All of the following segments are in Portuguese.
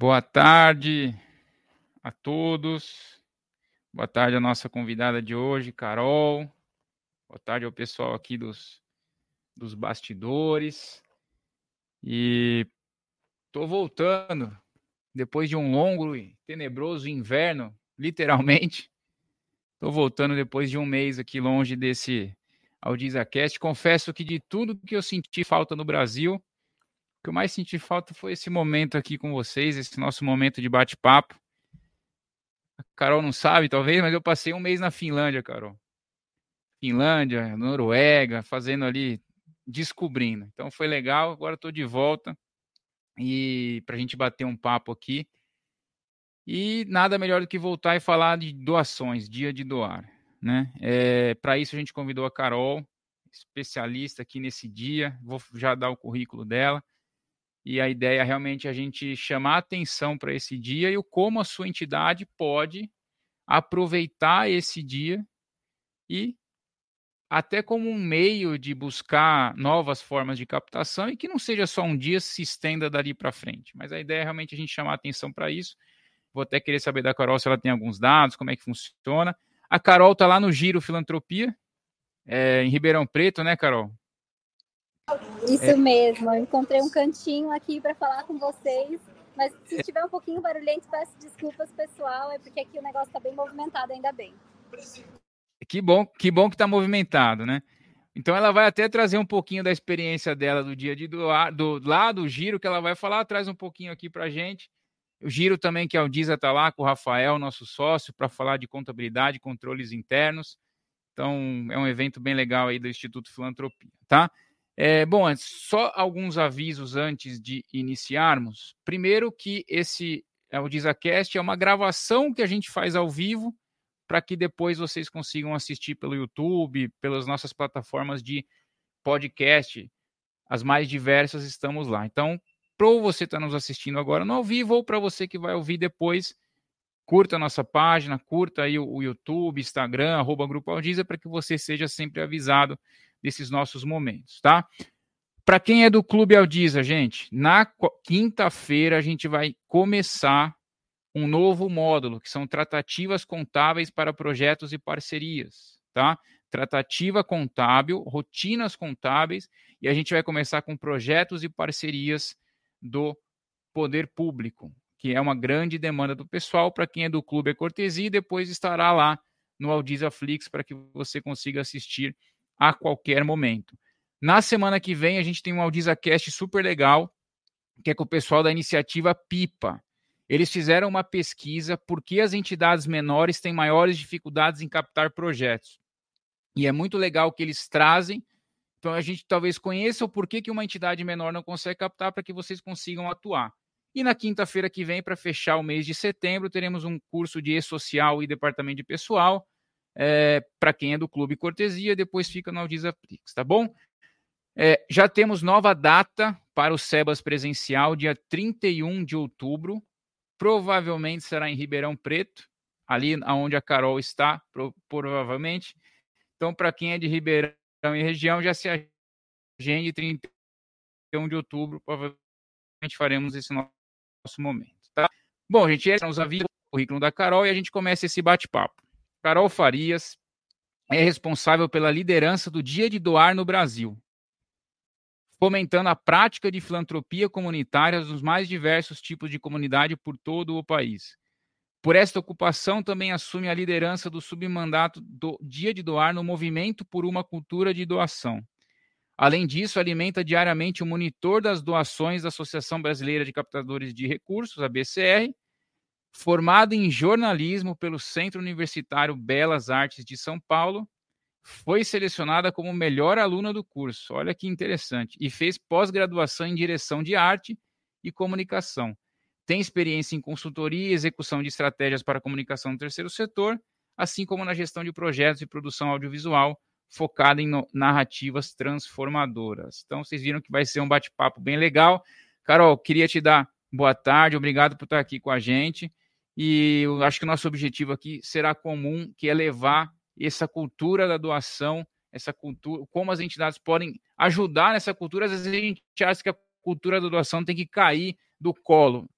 Boa tarde a todos. Boa tarde à nossa convidada de hoje, Carol. Boa tarde ao pessoal aqui dos, dos bastidores. E estou voltando depois de um longo e tenebroso inverno, literalmente. Estou voltando depois de um mês aqui longe desse AudizaCast. Confesso que de tudo que eu senti falta no Brasil, o que eu mais senti falta foi esse momento aqui com vocês, esse nosso momento de bate-papo. A Carol não sabe, talvez, mas eu passei um mês na Finlândia, Carol. Finlândia, Noruega, fazendo ali, descobrindo. Então foi legal, agora estou de volta e para a gente bater um papo aqui. E nada melhor do que voltar e falar de doações, dia de doar. Né? É, para isso a gente convidou a Carol, especialista aqui nesse dia. Vou já dar o currículo dela. E a ideia é realmente a gente chamar atenção para esse dia e o como a sua entidade pode aproveitar esse dia e até como um meio de buscar novas formas de captação e que não seja só um dia se estenda dali para frente. Mas a ideia é realmente a gente chamar atenção para isso. Vou até querer saber da Carol se ela tem alguns dados, como é que funciona. A Carol está lá no Giro Filantropia, é, em Ribeirão Preto, né, Carol? Isso é. mesmo, eu encontrei um cantinho aqui para falar com vocês, mas se é. tiver um pouquinho barulhento, peço desculpas, pessoal, é porque aqui o negócio está bem movimentado, ainda bem. Que bom, que bom que está movimentado, né? Então ela vai até trazer um pouquinho da experiência dela do dia de doar, do lá do giro que ela vai falar, traz um pouquinho aqui para gente. O giro também que a Aldiza está lá com o Rafael, nosso sócio, para falar de contabilidade, controles internos. Então é um evento bem legal aí do Instituto Filantropia, tá? É, bom, só alguns avisos antes de iniciarmos. Primeiro que esse é o DizaCast é uma gravação que a gente faz ao vivo para que depois vocês consigam assistir pelo YouTube, pelas nossas plataformas de podcast, as mais diversas estamos lá. Então, para você estar tá nos assistindo agora no ao vivo ou para você que vai ouvir depois, curta a nossa página, curta aí o, o YouTube, Instagram, arroba Grupo Aldiza, para que você seja sempre avisado desses nossos momentos, tá? Para quem é do Clube Aldiza, gente, na quinta-feira a gente vai começar um novo módulo, que são tratativas contábeis para projetos e parcerias, tá? Tratativa contábil, rotinas contábeis, e a gente vai começar com projetos e parcerias do poder público, que é uma grande demanda do pessoal. Para quem é do clube é cortesia, e depois estará lá no Aldiza Flix para que você consiga assistir a qualquer momento. Na semana que vem, a gente tem um AudizaCast super legal, que é com o pessoal da iniciativa PIPA. Eles fizeram uma pesquisa por que as entidades menores têm maiores dificuldades em captar projetos. E é muito legal que eles trazem. Então, a gente talvez conheça o porquê que uma entidade menor não consegue captar para que vocês consigam atuar. E na quinta-feira que vem, para fechar o mês de setembro, teremos um curso de E-Social e Departamento de Pessoal, é, para quem é do Clube Cortesia, depois fica no Aldiza Prix, tá bom? É, já temos nova data para o Sebas presencial, dia 31 de outubro. Provavelmente será em Ribeirão Preto, ali onde a Carol está, pro, provavelmente. Então, para quem é de Ribeirão e região, já se agende 31 de outubro, provavelmente faremos esse nosso momento, tá? Bom, gente, esses são os avisos, o currículo da Carol e a gente começa esse bate-papo. Carol Farias é responsável pela liderança do Dia de Doar no Brasil, fomentando a prática de filantropia comunitária nos mais diversos tipos de comunidade por todo o país. Por esta ocupação, também assume a liderança do submandato do Dia de Doar no Movimento por uma Cultura de Doação. Além disso, alimenta diariamente o monitor das doações da Associação Brasileira de Captadores de Recursos, a BCR, Formada em jornalismo pelo Centro Universitário Belas Artes de São Paulo, foi selecionada como melhor aluna do curso. Olha que interessante. E fez pós-graduação em direção de arte e comunicação. Tem experiência em consultoria e execução de estratégias para comunicação no terceiro setor, assim como na gestão de projetos e produção audiovisual focada em narrativas transformadoras. Então, vocês viram que vai ser um bate-papo bem legal. Carol, queria te dar boa tarde, obrigado por estar aqui com a gente. E eu acho que o nosso objetivo aqui será comum, que é levar essa cultura da doação, essa cultura, como as entidades podem ajudar nessa cultura. Às vezes a gente acha que a cultura da doação tem que cair do colo.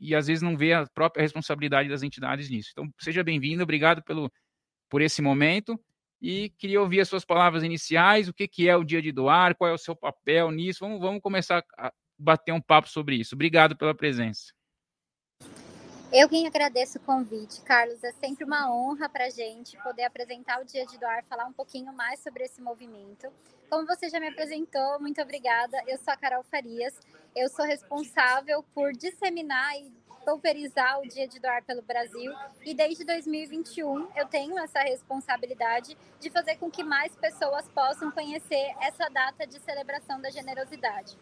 e às vezes não vê a própria responsabilidade das entidades nisso. Então, seja bem-vindo, obrigado pelo, por esse momento e queria ouvir as suas palavras iniciais, o que, que é o dia de doar, qual é o seu papel nisso. Vamos, vamos começar a bater um papo sobre isso. Obrigado pela presença. Eu quem agradeço o convite, Carlos. É sempre uma honra para a gente poder apresentar o Dia de Doar, falar um pouquinho mais sobre esse movimento. Como você já me apresentou, muito obrigada. Eu sou a Carol Farias. Eu sou responsável por disseminar e pulverizar o Dia de Doar pelo Brasil. E desde 2021 eu tenho essa responsabilidade de fazer com que mais pessoas possam conhecer essa data de celebração da generosidade.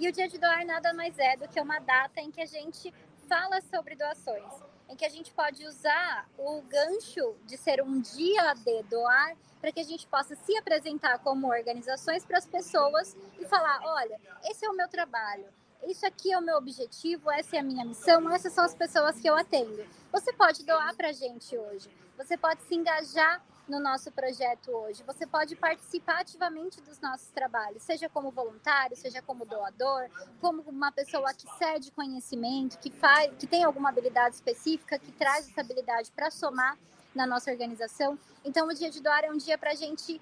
E o Dia de Doar nada mais é do que uma data em que a gente fala sobre doações, em que a gente pode usar o gancho de ser um dia de doar para que a gente possa se apresentar como organizações para as pessoas e falar: olha, esse é o meu trabalho, isso aqui é o meu objetivo, essa é a minha missão, essas são as pessoas que eu atendo. Você pode doar para a gente hoje, você pode se engajar no nosso projeto hoje. Você pode participar ativamente dos nossos trabalhos, seja como voluntário, seja como doador, como uma pessoa que cede conhecimento, que faz, que tem alguma habilidade específica, que traz essa habilidade para somar na nossa organização. Então, o dia de doar é um dia para a gente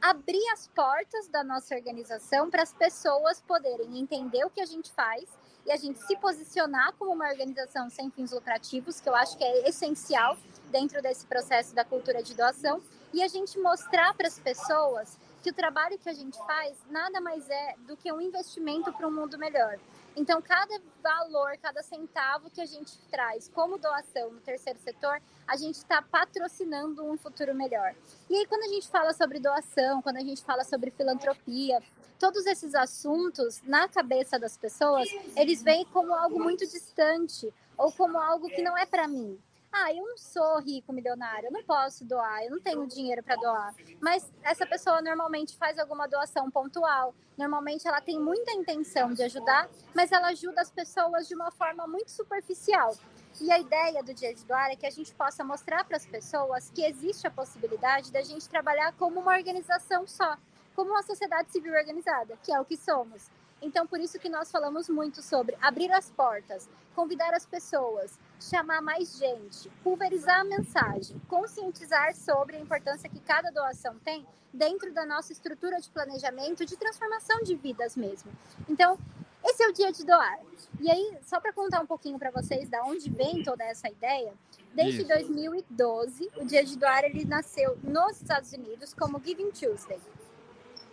abrir as portas da nossa organização para as pessoas poderem entender o que a gente faz e a gente se posicionar como uma organização sem fins lucrativos, que eu acho que é essencial dentro desse processo da cultura de doação e a gente mostrar para as pessoas que o trabalho que a gente faz nada mais é do que um investimento para um mundo melhor. Então, cada valor, cada centavo que a gente traz como doação no terceiro setor, a gente está patrocinando um futuro melhor. E aí, quando a gente fala sobre doação, quando a gente fala sobre filantropia, todos esses assuntos, na cabeça das pessoas, eles vêm como algo muito distante ou como algo que não é para mim. Ah, eu não sou rico, milionário, eu não posso doar, eu não tenho dinheiro para doar. Mas essa pessoa normalmente faz alguma doação pontual. Normalmente ela tem muita intenção de ajudar, mas ela ajuda as pessoas de uma forma muito superficial. E a ideia do Dia de Doar é que a gente possa mostrar para as pessoas que existe a possibilidade da gente trabalhar como uma organização só, como uma sociedade civil organizada, que é o que somos. Então, por isso que nós falamos muito sobre abrir as portas, convidar as pessoas, chamar mais gente, pulverizar a mensagem, conscientizar sobre a importância que cada doação tem dentro da nossa estrutura de planejamento de transformação de vidas mesmo. Então, esse é o dia de doar. E aí, só para contar um pouquinho para vocês da onde vem toda essa ideia, desde Isso. 2012, o dia de doar ele nasceu nos Estados Unidos como Giving Tuesday.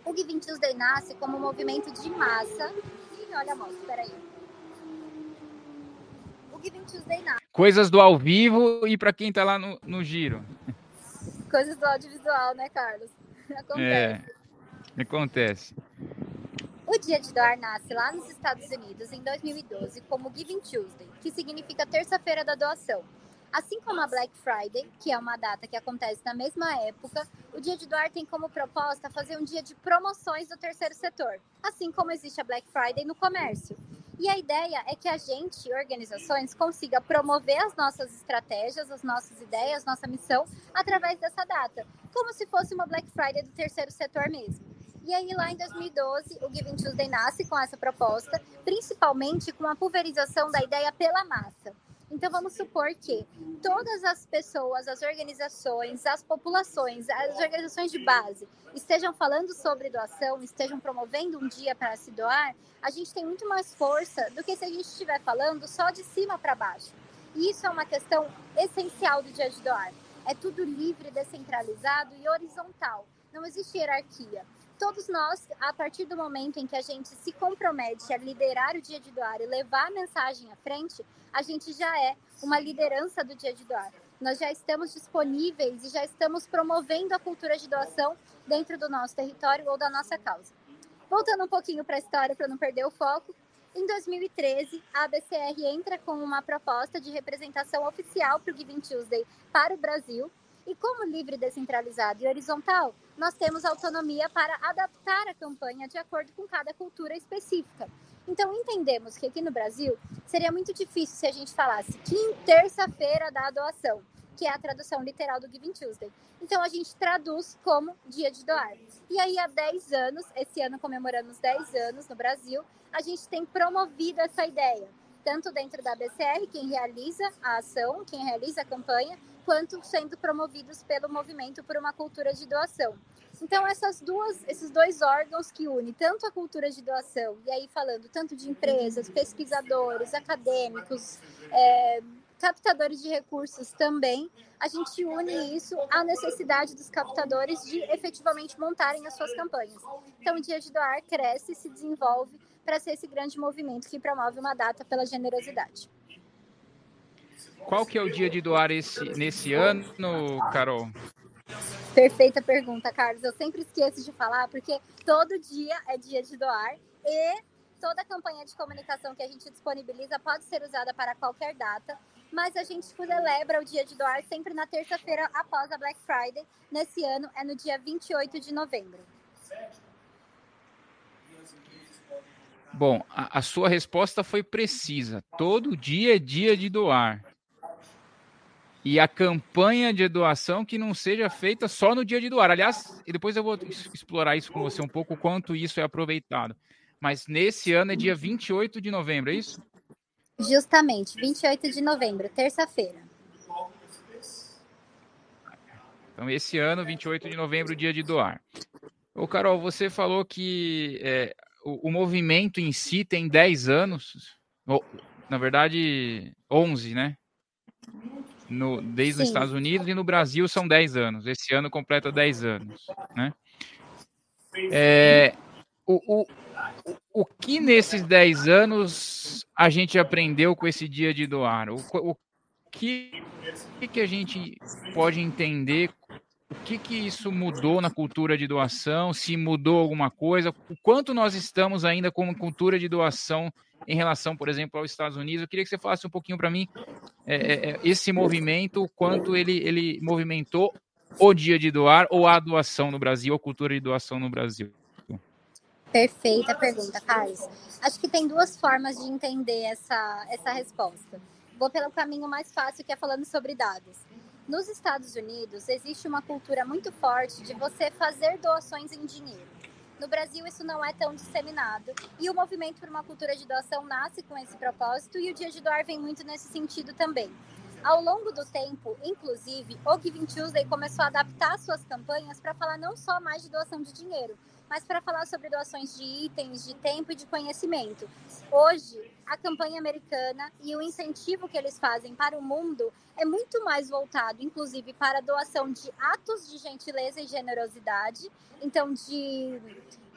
O Giving Tuesday nasce como um movimento de massa. Ih, olha a moto, peraí. O Giving Tuesday nasce. Coisas do ao vivo e para quem está lá no, no giro. Coisas do audiovisual, né, Carlos? Acontece. É, acontece. O Dia de Doar nasce lá nos Estados Unidos em 2012 como Giving Tuesday, que significa terça-feira da doação. Assim como a Black Friday, que é uma data que acontece na mesma época, o Dia de Doar tem como proposta fazer um dia de promoções do terceiro setor, assim como existe a Black Friday no comércio. E a ideia é que a gente, organizações, consiga promover as nossas estratégias, as nossas ideias, nossa missão através dessa data, como se fosse uma Black Friday do terceiro setor mesmo. E aí, lá em 2012, o Giving Tuesday nasce com essa proposta, principalmente com a pulverização da ideia pela massa. Então, vamos supor que todas as pessoas, as organizações, as populações, as organizações de base estejam falando sobre doação, estejam promovendo um dia para se doar, a gente tem muito mais força do que se a gente estiver falando só de cima para baixo. E isso é uma questão essencial do dia de doar. É tudo livre, descentralizado e horizontal. Não existe hierarquia todos nós, a partir do momento em que a gente se compromete a liderar o dia de doar e levar a mensagem à frente, a gente já é uma liderança do dia de doar. Nós já estamos disponíveis e já estamos promovendo a cultura de doação dentro do nosso território ou da nossa causa. Voltando um pouquinho para a história, para não perder o foco, em 2013, a ABCR entra com uma proposta de representação oficial para o Giving Tuesday para o Brasil, e como livre, descentralizado e horizontal, nós temos autonomia para adaptar a campanha de acordo com cada cultura específica. Então, entendemos que aqui no Brasil seria muito difícil se a gente falasse que terça-feira da doação, que é a tradução literal do Giving Tuesday. Então, a gente traduz como dia de doar. E aí, há 10 anos, esse ano comemoramos 10 anos no Brasil, a gente tem promovido essa ideia tanto dentro da BCR, quem realiza a ação, quem realiza a campanha, quanto sendo promovidos pelo movimento por uma cultura de doação. Então, essas duas, esses dois órgãos que unem tanto a cultura de doação, e aí falando tanto de empresas, pesquisadores, acadêmicos, é, captadores de recursos também, a gente une isso à necessidade dos captadores de efetivamente montarem as suas campanhas. Então, o Dia de Doar cresce e se desenvolve para ser esse grande movimento que promove uma data pela generosidade. Qual que é o dia de doar esse, nesse ano, Carol? Perfeita pergunta, Carlos. Eu sempre esqueço de falar, porque todo dia é dia de doar e toda campanha de comunicação que a gente disponibiliza pode ser usada para qualquer data, mas a gente celebra o dia de doar sempre na terça-feira após a Black Friday. Nesse ano é no dia 28 de novembro. Bom, a, a sua resposta foi precisa. Todo dia é dia de doar e a campanha de doação que não seja feita só no dia de doar. Aliás, e depois eu vou explorar isso com você um pouco, quanto isso é aproveitado. Mas nesse ano é dia 28 de novembro, é isso? Justamente, 28 de novembro, terça-feira. Então, esse ano, 28 de novembro, dia de doar. Ô, Carol, você falou que é, o, o, movimento em si tem 10 anos, ou, na verdade, 11, né? No, desde Sim. os Estados Unidos e no Brasil são 10 anos. Esse ano completa 10 anos. Né? É, o, o, o que nesses 10 anos a gente aprendeu com esse dia de doar? O, o que, que a gente pode entender? O que, que isso mudou na cultura de doação? Se mudou alguma coisa? O quanto nós estamos ainda com uma cultura de doação em relação, por exemplo, aos Estados Unidos. Eu queria que você falasse um pouquinho para mim é, é, é, esse movimento, o quanto ele, ele movimentou o dia de doar ou a doação no Brasil, a cultura de doação no Brasil. Perfeita pergunta, Carlos. Acho que tem duas formas de entender essa, essa resposta. Vou pelo caminho mais fácil, que é falando sobre dados. Nos Estados Unidos, existe uma cultura muito forte de você fazer doações em dinheiro. No Brasil, isso não é tão disseminado. E o movimento por uma cultura de doação nasce com esse propósito e o Dia de Doar vem muito nesse sentido também. Ao longo do tempo, inclusive, o Giving Tuesday começou a adaptar suas campanhas para falar não só mais de doação de dinheiro, mas para falar sobre doações de itens, de tempo e de conhecimento. Hoje, a campanha americana e o incentivo que eles fazem para o mundo é muito mais voltado, inclusive, para a doação de atos de gentileza e generosidade, então de,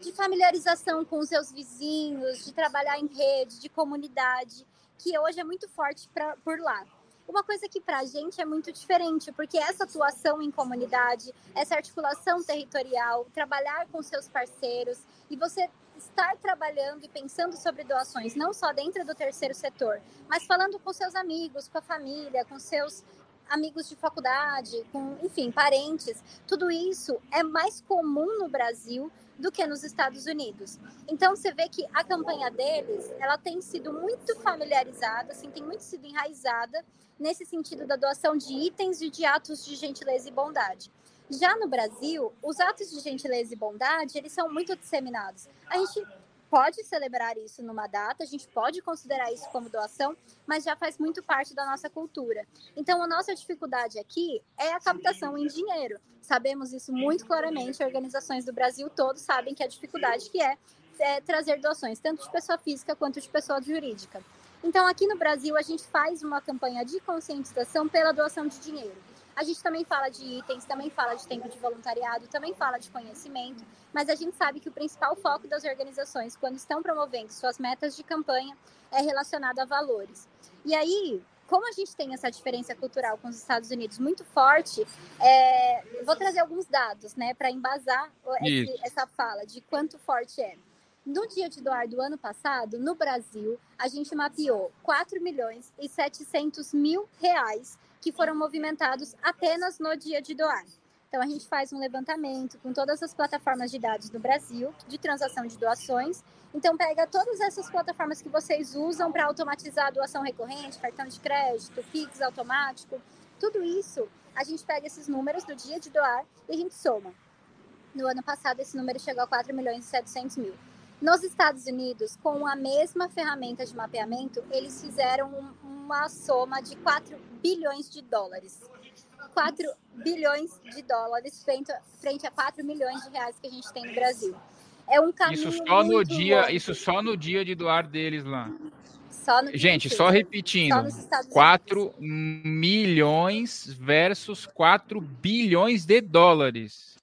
de familiarização com os seus vizinhos, de trabalhar em rede, de comunidade, que hoje é muito forte pra, por lá. Uma coisa que para a gente é muito diferente, porque essa atuação em comunidade, essa articulação territorial, trabalhar com seus parceiros e você estar trabalhando e pensando sobre doações, não só dentro do terceiro setor, mas falando com seus amigos, com a família, com seus amigos de faculdade, com, enfim, parentes. Tudo isso é mais comum no Brasil do que nos Estados Unidos. Então você vê que a campanha deles, ela tem sido muito familiarizada, assim, tem muito sido enraizada nesse sentido da doação de itens e de atos de gentileza e bondade. Já no Brasil, os atos de gentileza e bondade, eles são muito disseminados. A gente pode celebrar isso numa data, a gente pode considerar isso como doação, mas já faz muito parte da nossa cultura. Então, a nossa dificuldade aqui é a captação em dinheiro. Sabemos isso muito claramente, organizações do Brasil todos sabem que a dificuldade que é, é trazer doações, tanto de pessoa física quanto de pessoa jurídica. Então, aqui no Brasil, a gente faz uma campanha de conscientização pela doação de dinheiro. A gente também fala de itens, também fala de tempo de voluntariado, também fala de conhecimento, mas a gente sabe que o principal foco das organizações, quando estão promovendo suas metas de campanha, é relacionado a valores. E aí, como a gente tem essa diferença cultural com os Estados Unidos muito forte, é, vou trazer alguns dados, né, para embasar esse, essa fala de quanto forte é. No dia de doar do ano passado, no Brasil, a gente mapeou 4 milhões e 700 mil reais que foram movimentados apenas no dia de doar. Então, a gente faz um levantamento com todas as plataformas de dados do Brasil, de transação de doações. Então, pega todas essas plataformas que vocês usam para automatizar a doação recorrente, cartão de crédito, Pix automático, tudo isso, a gente pega esses números do dia de doar e a gente soma. No ano passado, esse número chegou a 4 milhões e 700 mil. Nos Estados Unidos, com a mesma ferramenta de mapeamento, eles fizeram uma soma de 4 bilhões de dólares. 4 bilhões de dólares frente, frente a 4 milhões de reais que a gente tem no Brasil. É um caminho Isso só no dia, longo. isso só no dia de doar deles lá. Só Gente, só repetindo. só nos Estados 4 milhões versus 4 bilhões de dólares.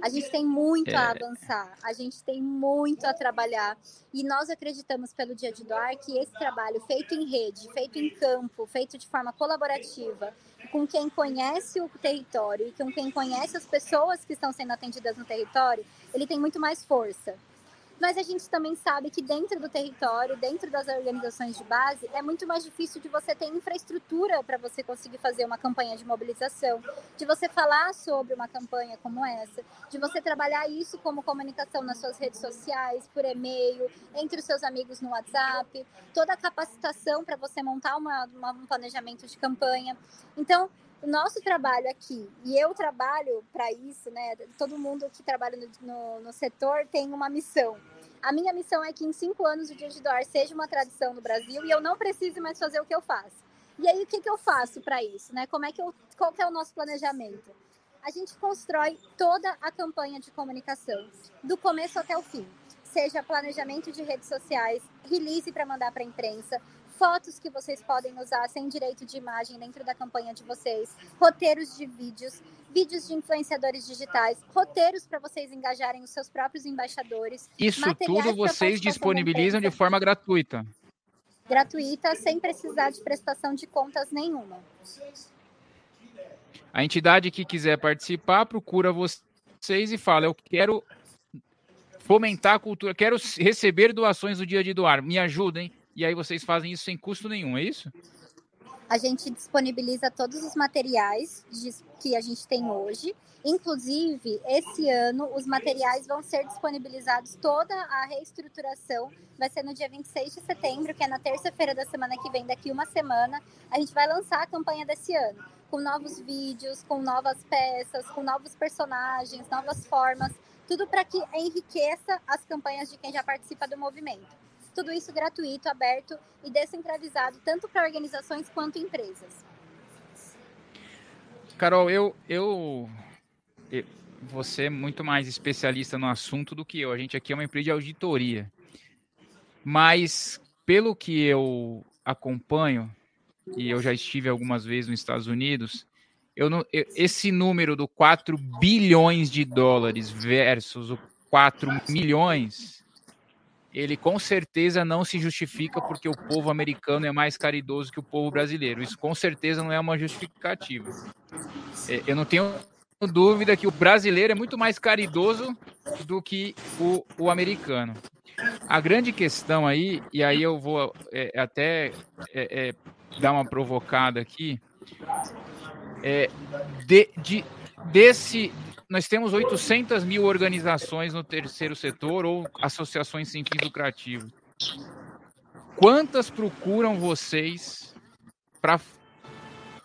A gente tem muito a É. avançar, a gente tem muito a trabalhar. E nós acreditamos pelo Dia de Doar que esse trabalho feito em rede, feito em campo, feito de forma colaborativa, com quem conhece o território e com quem conhece as pessoas que estão sendo atendidas no território, ele tem muito mais força. Mas a gente também sabe que dentro do território, dentro das organizações de base, é muito mais difícil de você ter infraestrutura para você conseguir fazer uma campanha de mobilização, de você falar sobre uma campanha como essa, de você trabalhar isso como comunicação nas suas redes sociais, por e-mail, entre os seus amigos no WhatsApp, toda a capacitação para você montar uma, uma- um planejamento de campanha. Então, o nosso trabalho aqui, e eu trabalho para isso, né? Todo mundo que trabalha no, no, no setor tem uma missão. A minha missão é que em cinco anos o Dia de Doar seja uma tradição no Brasil e eu não precise mais fazer o que eu faço. E aí, o que, que eu faço para isso? Né? Como é que eu, qual que é o nosso planejamento? A gente constrói toda a campanha de comunicação, do começo até o fim. Seja planejamento de redes sociais, release para mandar para a imprensa, fotos que vocês podem usar sem direito de imagem dentro da campanha de vocês, roteiros de vídeos, vídeos de influenciadores digitais, roteiros para vocês engajarem os seus próprios embaixadores, Isso tudo vocês disponibilizam de forma gratuita. gratuita, sem precisar de prestação de contas nenhuma. A entidade que quiser participar, procura vocês e fala: Eu quero fomentar a cultura, quero receber doações do dia de doar, me ajudem. E aí vocês fazem isso sem custo nenhum, é isso? A gente disponibiliza todos os materiais que a gente tem hoje. Inclusive, esse ano, os materiais vão ser disponibilizados, toda a reestruturação vai ser no dia 26 de setembro, que é na terça-feira da semana que vem, daqui uma semana. A gente vai lançar a campanha desse ano, com novos vídeos, com novas peças, com novos personagens, novas formas, tudo para que enriqueça as campanhas de quem já participa do movimento. Tudo isso gratuito, aberto e descentralizado, tanto para organizações quanto empresas. Carol, eu, eu, eu- você é muito mais especialista no assunto do que eu. A gente aqui é uma empresa de auditoria. Mas, pelo que eu acompanho, e eu já estive algumas vezes nos Estados Unidos, eu não, eu- esse número do 4 bilhões de dólares versus o 4 milhões, ele com certeza não se justifica porque o povo americano é mais caridoso que o povo brasileiro. Isso com certeza não é uma justificativa. É, Eu não tenho dúvida que o brasileiro é muito mais caridoso do que o, o americano. A grande questão aí, e aí eu vou é, até é, é, dar uma provocada aqui, é de, de- desse. Nós temos 800 mil organizações no terceiro setor ou associações sem fins lucrativos. Quantas procuram vocês para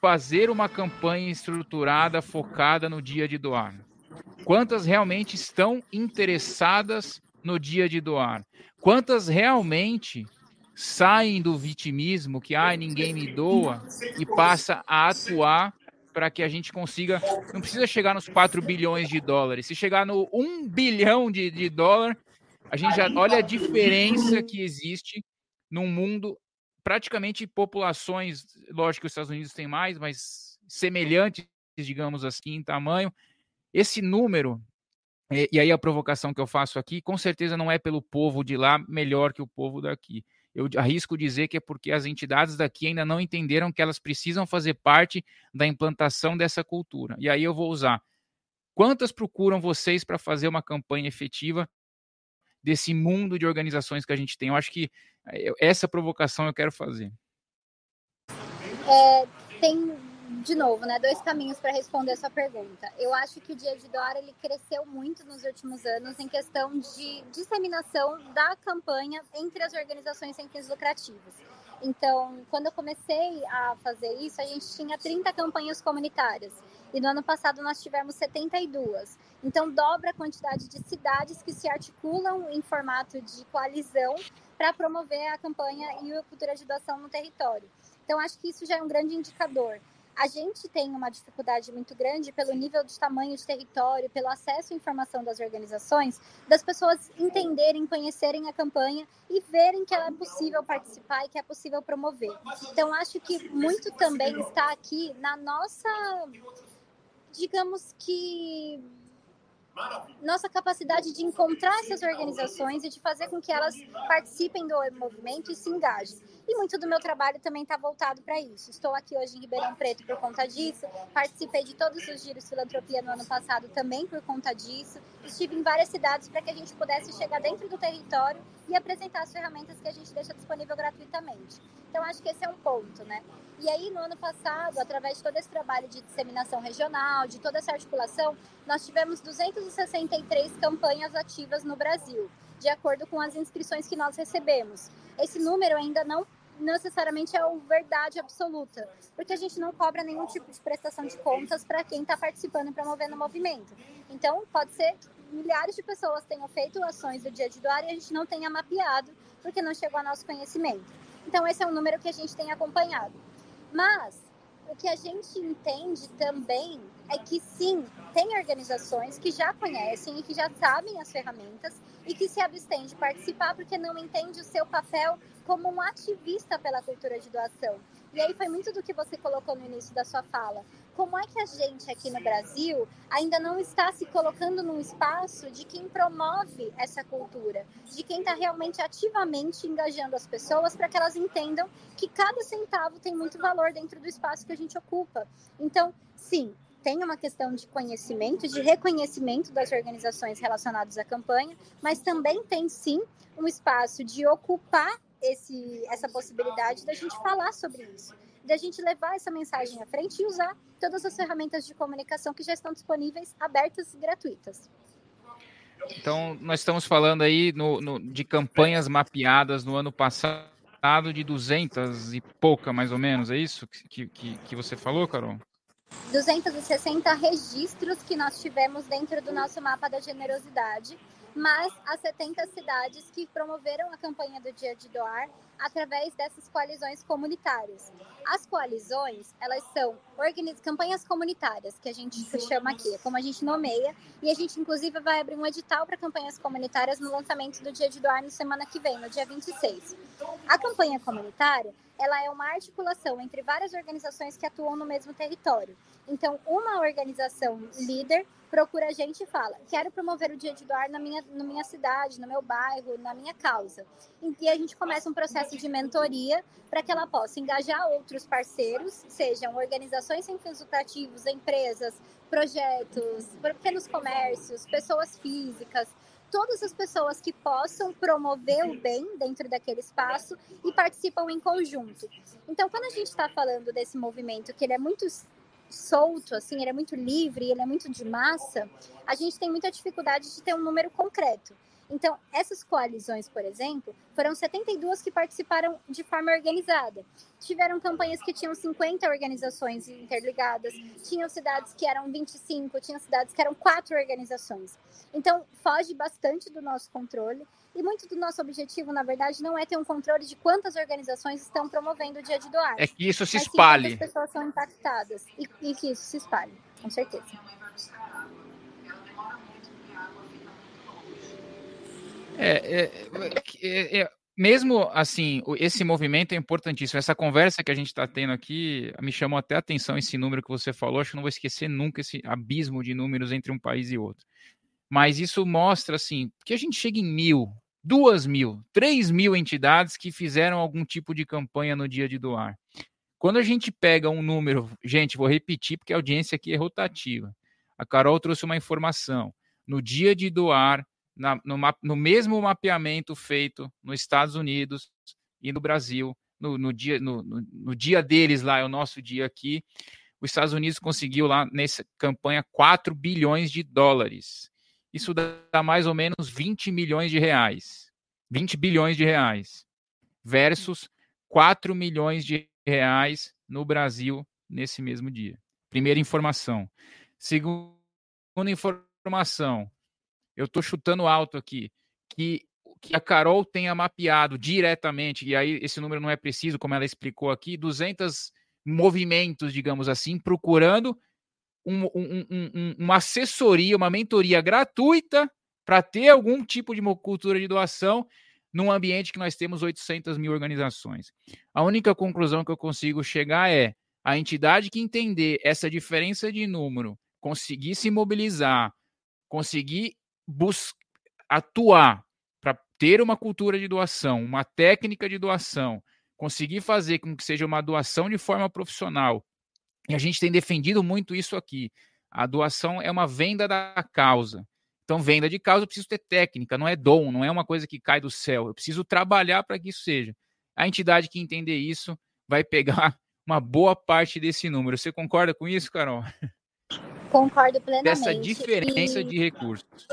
fazer uma campanha estruturada focada no dia de doar? Quantas realmente estão interessadas no dia de doar? Quantas realmente saem do vitimismo que ai ninguém me doa e passa a atuar para que a gente consiga não precisa chegar nos 4 bilhões de dólares. Se chegar no 1 bilhão de, de dólar, a gente já olha a diferença que existe num mundo praticamente populações, lógico que os Estados Unidos têm mais, mas semelhantes, digamos assim, em tamanho. Esse número, e, e aí a provocação que eu faço aqui, com certeza não é pelo povo de lá melhor que o povo daqui. Eu arrisco dizer que é porque as entidades daqui ainda não entenderam que elas precisam fazer parte da implantação dessa cultura. E aí eu vou usar. Quantas procuram vocês para fazer uma campanha efetiva desse mundo de organizações que a gente tem? Eu acho que eh, essa provocação eu quero fazer. É, tem, de novo, né, dois caminhos para responder a sua pergunta. Eu acho que o Dia de Doar ele cresceu muito nos últimos anos em questão de disseminação da campanha entre as organizações sem fins lucrativos. Então, quando eu comecei a fazer isso, a gente tinha 30 campanhas comunitárias. e no ano passado nós tivemos 72. Então, dobra a quantidade de cidades que se articulam em formato de coalizão para promover a campanha e a cultura de doação no território. Então, acho que isso já é um grande indicador. A gente tem uma dificuldade muito grande pelo nível de tamanho de território, pelo acesso à informação das organizações, das pessoas entenderem, conhecerem a campanha e verem que ela é possível participar e que é possível promover. Então, acho que muito também está aqui na nossa, digamos que nossa capacidade de encontrar essas organizações e de fazer com que elas participem do movimento e se engajem e muito do meu trabalho também está voltado para isso. Estou aqui hoje em Ribeirão Preto por conta disso, participei de todos os giros filantropia no ano passado também por conta disso, estive em várias cidades para que a gente pudesse chegar dentro do território e apresentar as ferramentas que a gente deixa disponível gratuitamente. Então, acho que esse é um ponto, né? E aí, no ano passado, através de todo esse trabalho de disseminação regional, de toda essa articulação, nós tivemos 263 campanhas ativas no Brasil, de acordo com as inscrições que nós recebemos esse número ainda não necessariamente é o verdade absoluta, porque a gente não cobra nenhum tipo de prestação de contas para quem está participando e promovendo o movimento. Então, pode ser que milhares de pessoas tenham feito ações do dia de doar e a gente não tenha mapeado, porque não chegou ao nosso conhecimento. Então, esse é um número que a gente tem acompanhado. Mas, o que a gente entende também é que sim, tem organizações que já conhecem e que já sabem as ferramentas e que se abstêm de participar porque não entende o seu papel como um ativista pela cultura de doação. E aí foi muito do que você colocou no início da sua fala. Como é que a gente aqui no Brasil ainda não está se colocando num espaço de quem promove essa cultura, de quem está realmente ativamente engajando as pessoas para que elas entendam que cada centavo tem muito valor dentro do espaço que a gente ocupa. Então, sim, tem uma questão de conhecimento, de reconhecimento das organizações relacionadas à campanha, mas também tem sim um espaço de ocupar esse, essa possibilidade da gente falar sobre isso, da gente levar essa mensagem à frente e usar todas as ferramentas de comunicação que já estão disponíveis, abertas e gratuitas. Então, nós estamos falando aí no, no, de campanhas mapeadas no ano passado de 200 e pouca, mais ou menos, é isso que, que, que você falou, Carol? 260 registros que nós tivemos dentro do nosso mapa da generosidade, mas as 70 cidades que promoveram a campanha do Dia de Doar através dessas coalizões comunitárias. As coalizões, elas são campanhas comunitárias, que a gente chama aqui, é como a gente nomeia, e a gente inclusive vai abrir um edital para campanhas comunitárias no lançamento do Dia de Doar na semana que vem, no dia 26. A campanha comunitária, ela é uma articulação entre várias organizações que atuam no mesmo território. Então, uma organização líder procura a gente e fala: quero promover o dia de doar na minha, na minha cidade, no meu bairro, na minha causa. E a gente começa um processo de mentoria para que ela possa engajar outros parceiros, sejam organizações sem fins lucrativos, empresas, projetos, pequenos comércios, pessoas físicas, todas as pessoas que possam promover o bem dentro daquele espaço e participam em conjunto. Então, quando a gente está falando desse movimento, que ele é muito solto, assim, ele é muito livre, ele é muito de massa, a gente tem muita dificuldade de ter um número concreto. Então, essas coalizões, por exemplo, foram 72 que participaram de forma organizada. Tiveram campanhas que tinham 50 organizações interligadas, tinham cidades que eram 25, tinham cidades que eram quatro organizações. Então, foge bastante do nosso controle e muito do nosso objetivo, na verdade, não é ter um controle de quantas organizações estão promovendo o dia de doar. É que isso se espalhe. Que as pessoas são impactadas e, e que isso se espalhe, com certeza. É, é, é, é, mesmo assim, esse movimento é importantíssimo. Essa conversa que a gente está tendo aqui me chamou até a atenção esse número que você falou. Acho que não vou esquecer nunca esse abismo de números entre um país e outro. Mas isso mostra assim que a gente chega em mil, duas mil, três mil entidades que fizeram algum tipo de campanha no dia de doar. Quando a gente pega um número, gente, vou repetir porque a audiência aqui é rotativa. A Carol trouxe uma informação. No dia de doar, na, no, no, mesmo mapeamento feito nos Estados Unidos e no Brasil, no, no dia, no, no, dia deles lá, é o nosso dia aqui, os Estados Unidos conseguiu lá nessa campanha 4 bilhões de dólares. Isso dá mais ou menos 20 milhões de reais. 20 bilhões de reais. Versus 4 milhões de reais no Brasil nesse mesmo dia. Primeira informação. Segunda informação, eu estou chutando alto aqui, que, que a Carol tenha mapeado diretamente, e aí esse número não é preciso, como ela explicou aqui, 200 movimentos, digamos assim, procurando um, um, um, uma assessoria, uma mentoria gratuita para ter algum tipo de cultura de doação num ambiente que nós temos 800 mil organizações. A única conclusão que eu consigo chegar é a entidade que entender essa diferença de número, conseguir se mobilizar, conseguir atuar para ter uma cultura de doação, uma técnica de doação, conseguir fazer com que seja uma doação de forma profissional. E a gente tem defendido muito isso aqui. A doação é uma venda da causa. Então, venda de causa, eu preciso ter técnica, não é dom, não é uma coisa que cai do céu. Eu preciso trabalhar para que isso seja. A entidade que entender isso vai pegar uma boa parte desse número. Você concorda com isso, Carol? Concordo plenamente. Dessa diferença e... de recursos.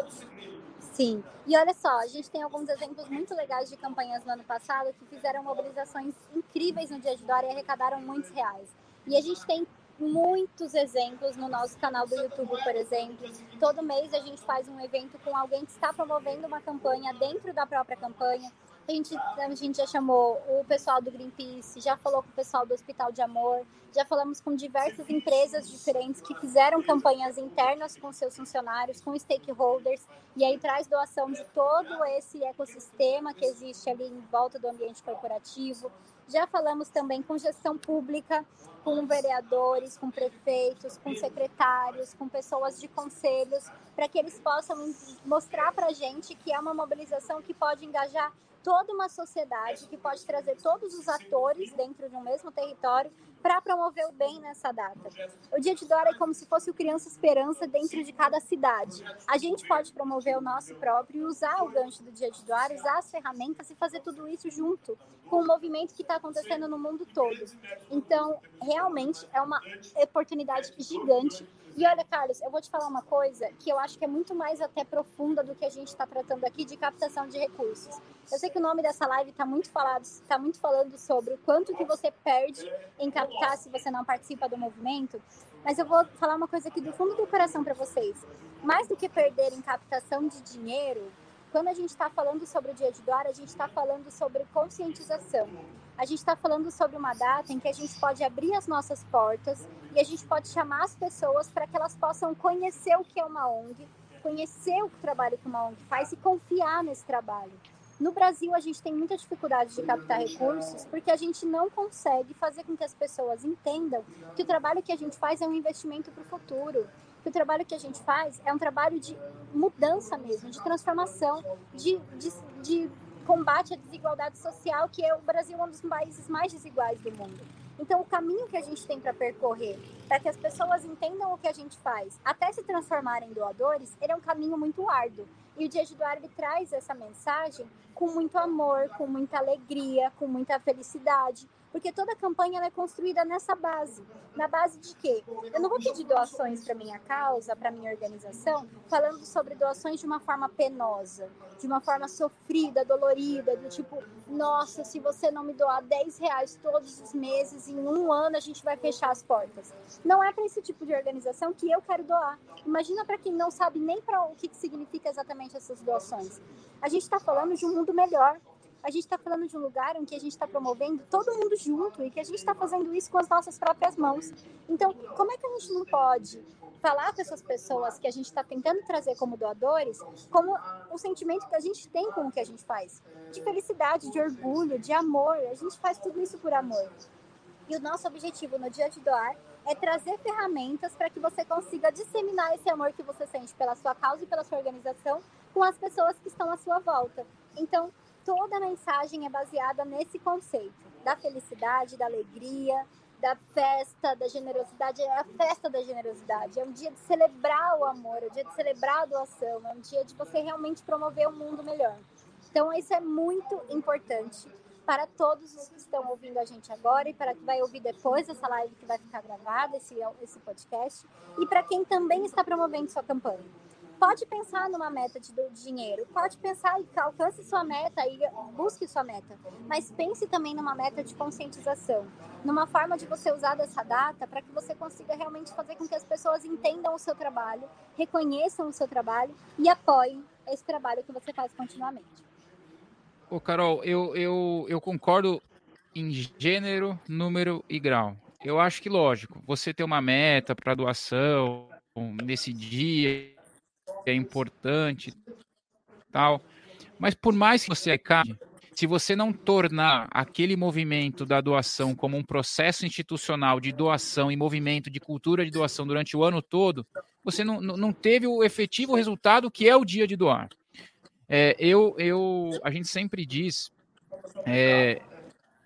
Sim. E olha só, a gente tem alguns exemplos muito legais de campanhas no ano passado que fizeram mobilizações incríveis no dia de Dória e arrecadaram muitos reais. E a gente tem muitos exemplos no nosso canal do YouTube, por exemplo. Todo mês a gente faz um evento com alguém que está promovendo uma campanha dentro da própria campanha. A gente, a gente já chamou o pessoal do Greenpeace, já falou com o pessoal do Hospital de Amor, já falamos com diversas empresas diferentes que fizeram campanhas internas com seus funcionários, com stakeholders, e aí traz doação de todo esse ecossistema que existe ali em volta do ambiente corporativo. Já falamos também com gestão pública, com vereadores, com prefeitos, com secretários, com pessoas de conselhos, para que eles possam mostrar para a gente que é uma mobilização que pode engajar toda uma sociedade, que pode trazer todos os atores dentro de um mesmo território para promover o bem nessa data. O Dia de Dora é como se fosse o Criança Esperança dentro de cada cidade. A gente pode promover o nosso próprio usar o gancho do Dia de Dora, usar as ferramentas e fazer tudo isso junto com o movimento que está acontecendo no mundo todo. Então, realmente é uma oportunidade gigante e olha, Carlos, eu vou te falar uma coisa que eu acho que é muito mais até profunda do que a gente está tratando aqui de captação de recursos. Eu sei que o nome dessa live está muito falado, está muito falando sobre o quanto que você perde em captar se você não participa do movimento, mas eu vou falar uma coisa aqui do fundo do coração para vocês. Mais do que perder em captação de dinheiro, quando a gente está falando sobre o Dia de Doar, a gente está falando sobre conscientização. A gente está falando sobre uma data em que a gente pode abrir as nossas portas e a gente pode chamar as pessoas para que elas possam conhecer o que é uma ONG, conhecer o trabalho que uma ONG faz e confiar nesse trabalho. No Brasil, a gente tem muita dificuldade de captar recursos porque a gente não consegue fazer com que as pessoas entendam que o trabalho que a gente faz é um investimento para o futuro que o trabalho que a gente faz é um trabalho de mudança mesmo, de transformação, de, de, de combate à desigualdade social, que é o Brasil um dos países mais desiguais do mundo. Então, o caminho que a gente tem para percorrer, para que as pessoas entendam o que a gente faz, até se transformarem em doadores, ele é um caminho muito árduo. E o Dia de Doar traz essa mensagem com muito amor, com muita alegria, com muita felicidade, porque toda campanha é construída nessa base. Na base de quê? Eu não vou pedir doações para minha causa, para minha organização, falando sobre doações de uma forma penosa, de uma forma sofrida, dolorida, do tipo, nossa, se você não me doar 10 reais todos os meses, em um ano a gente vai fechar as portas. Não é para esse tipo de organização que eu quero doar. Imagina para quem não sabe nem para o que significa exatamente essas doações. A gente está falando de um mundo melhor, a gente está falando de um lugar em que a gente está promovendo todo mundo junto e que a gente está fazendo isso com as nossas próprias mãos. Então, como é que a gente não pode falar com essas pessoas que a gente está tentando trazer como doadores, como o sentimento que a gente tem com o que a gente faz? De felicidade, de orgulho, de amor. A gente faz tudo isso por amor. E o nosso objetivo no dia de doar é trazer ferramentas para que você consiga disseminar esse amor que você sente pela sua causa e pela sua organização com as pessoas que estão à sua volta. Então, toda a mensagem é baseada nesse conceito da felicidade, da alegria, da festa, da generosidade. É a festa da generosidade. É um dia de celebrar o amor, é um dia de celebrar a doação, é um dia de você realmente promover um mundo melhor. Então, isso é muito importante para todos os que estão ouvindo a gente agora e para quem vai ouvir depois essa live que vai ficar gravada, esse, esse podcast, e para quem também está promovendo sua campanha. Pode pensar numa meta de dinheiro, pode pensar e alcance sua meta e busque sua meta, mas pense também numa meta de conscientização, numa forma de você usar dessa data para que você consiga realmente fazer com que as pessoas entendam o seu trabalho, reconheçam o seu trabalho e apoiem esse trabalho que você faz continuamente. Ô, Carol, eu, eu, eu concordo em gênero, número e grau. Eu acho que, lógico, você ter uma meta para doação nesse dia é importante, tal. Mas por mais que você acabe, se você não tornar aquele movimento da doação como um processo institucional de doação e movimento de cultura de doação durante o ano todo, você não, não teve o efetivo resultado que é o dia de doar. É, eu, eu, a gente sempre diz, é,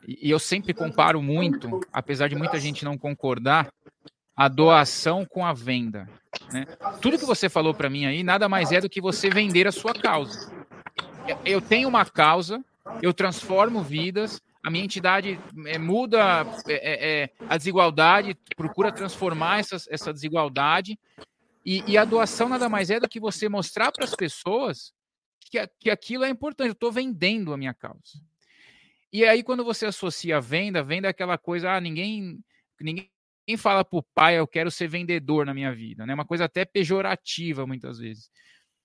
e eu sempre comparo muito, apesar de muita gente não concordar, a doação com a venda. Né? Tudo que você falou para mim aí nada mais é do que você vender a sua causa. Eu tenho uma causa, eu transformo vidas, a minha entidade é, muda é, é, a desigualdade, procura transformar essa, essa desigualdade, e, e, a doação nada mais é do que você mostrar para as pessoas que, que aquilo é importante. Eu estou vendendo a minha causa. E aí, quando você associa a venda, venda é aquela coisa, ah, ninguém, ninguém Ninguém fala para o pai, eu quero ser vendedor na minha vida, né? Uma coisa até pejorativa muitas vezes.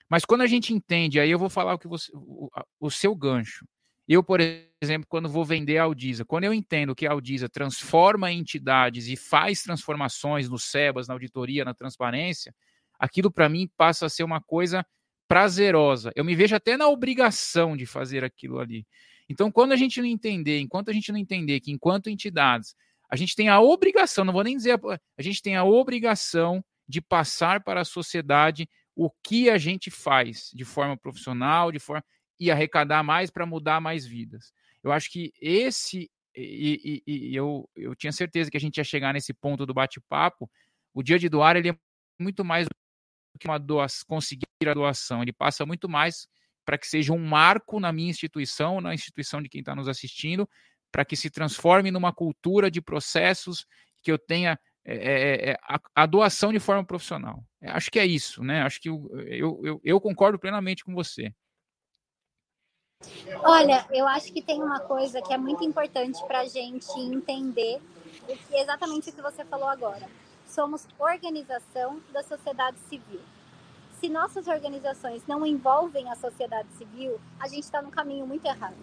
Mas quando a gente entende, aí eu vou falar o que você, o, o seu gancho. Eu, por exemplo, quando vou vender a Aldisa, quando eu entendo que a Aldisa transforma entidades e faz transformações no SEBAS, na auditoria, na transparência, aquilo para mim passa a ser uma coisa prazerosa. Eu me vejo até na obrigação de fazer aquilo ali. Então, quando a gente não entender, enquanto a gente não entender que enquanto entidades a gente tem a obrigação, não vou nem dizer, a gente tem a obrigação de passar para a sociedade o que a gente faz de forma profissional, de forma e arrecadar mais para mudar mais vidas. Eu acho que esse e, e, e, eu, eu tinha certeza que a gente ia chegar nesse ponto do bate-papo. O dia de doar ele é muito mais do que uma doação, conseguir a doação. Ele passa muito mais para que seja um marco na minha instituição, na instituição de quem está nos assistindo, para que se transforme numa cultura de processos que eu tenha é, é, a, a, doação de forma profissional. Acho que é isso, né? Acho que eu, eu, eu, eu concordo plenamente com você. Olha, eu acho que tem uma coisa que é muito importante para a gente entender exatamente o que você falou agora. Somos organização da sociedade civil. Se nossas organizações não envolvem a sociedade civil, a gente está no caminho muito errado.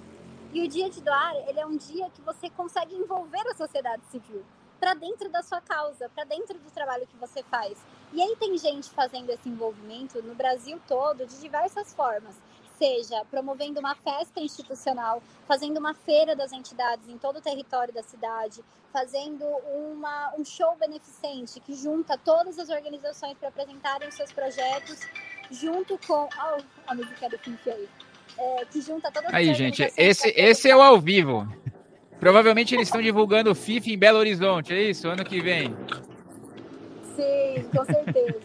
E o dia de doar, ele é um dia que você consegue envolver a sociedade civil para dentro da sua causa, para dentro do trabalho que você faz. E aí tem gente fazendo esse envolvimento no Brasil todo de diversas formas seja promovendo uma festa institucional, fazendo uma feira das entidades em todo o território da cidade, fazendo uma, um show beneficente que junta todas as organizações para apresentarem seus projetos, junto com. Oh, a música do Pink aí é, que junta todas Aí, gente, esse, esse é o ao vivo. Provavelmente eles estão divulgando o FIFA em Belo Horizonte, é isso? Ano que vem. Sim, com certeza.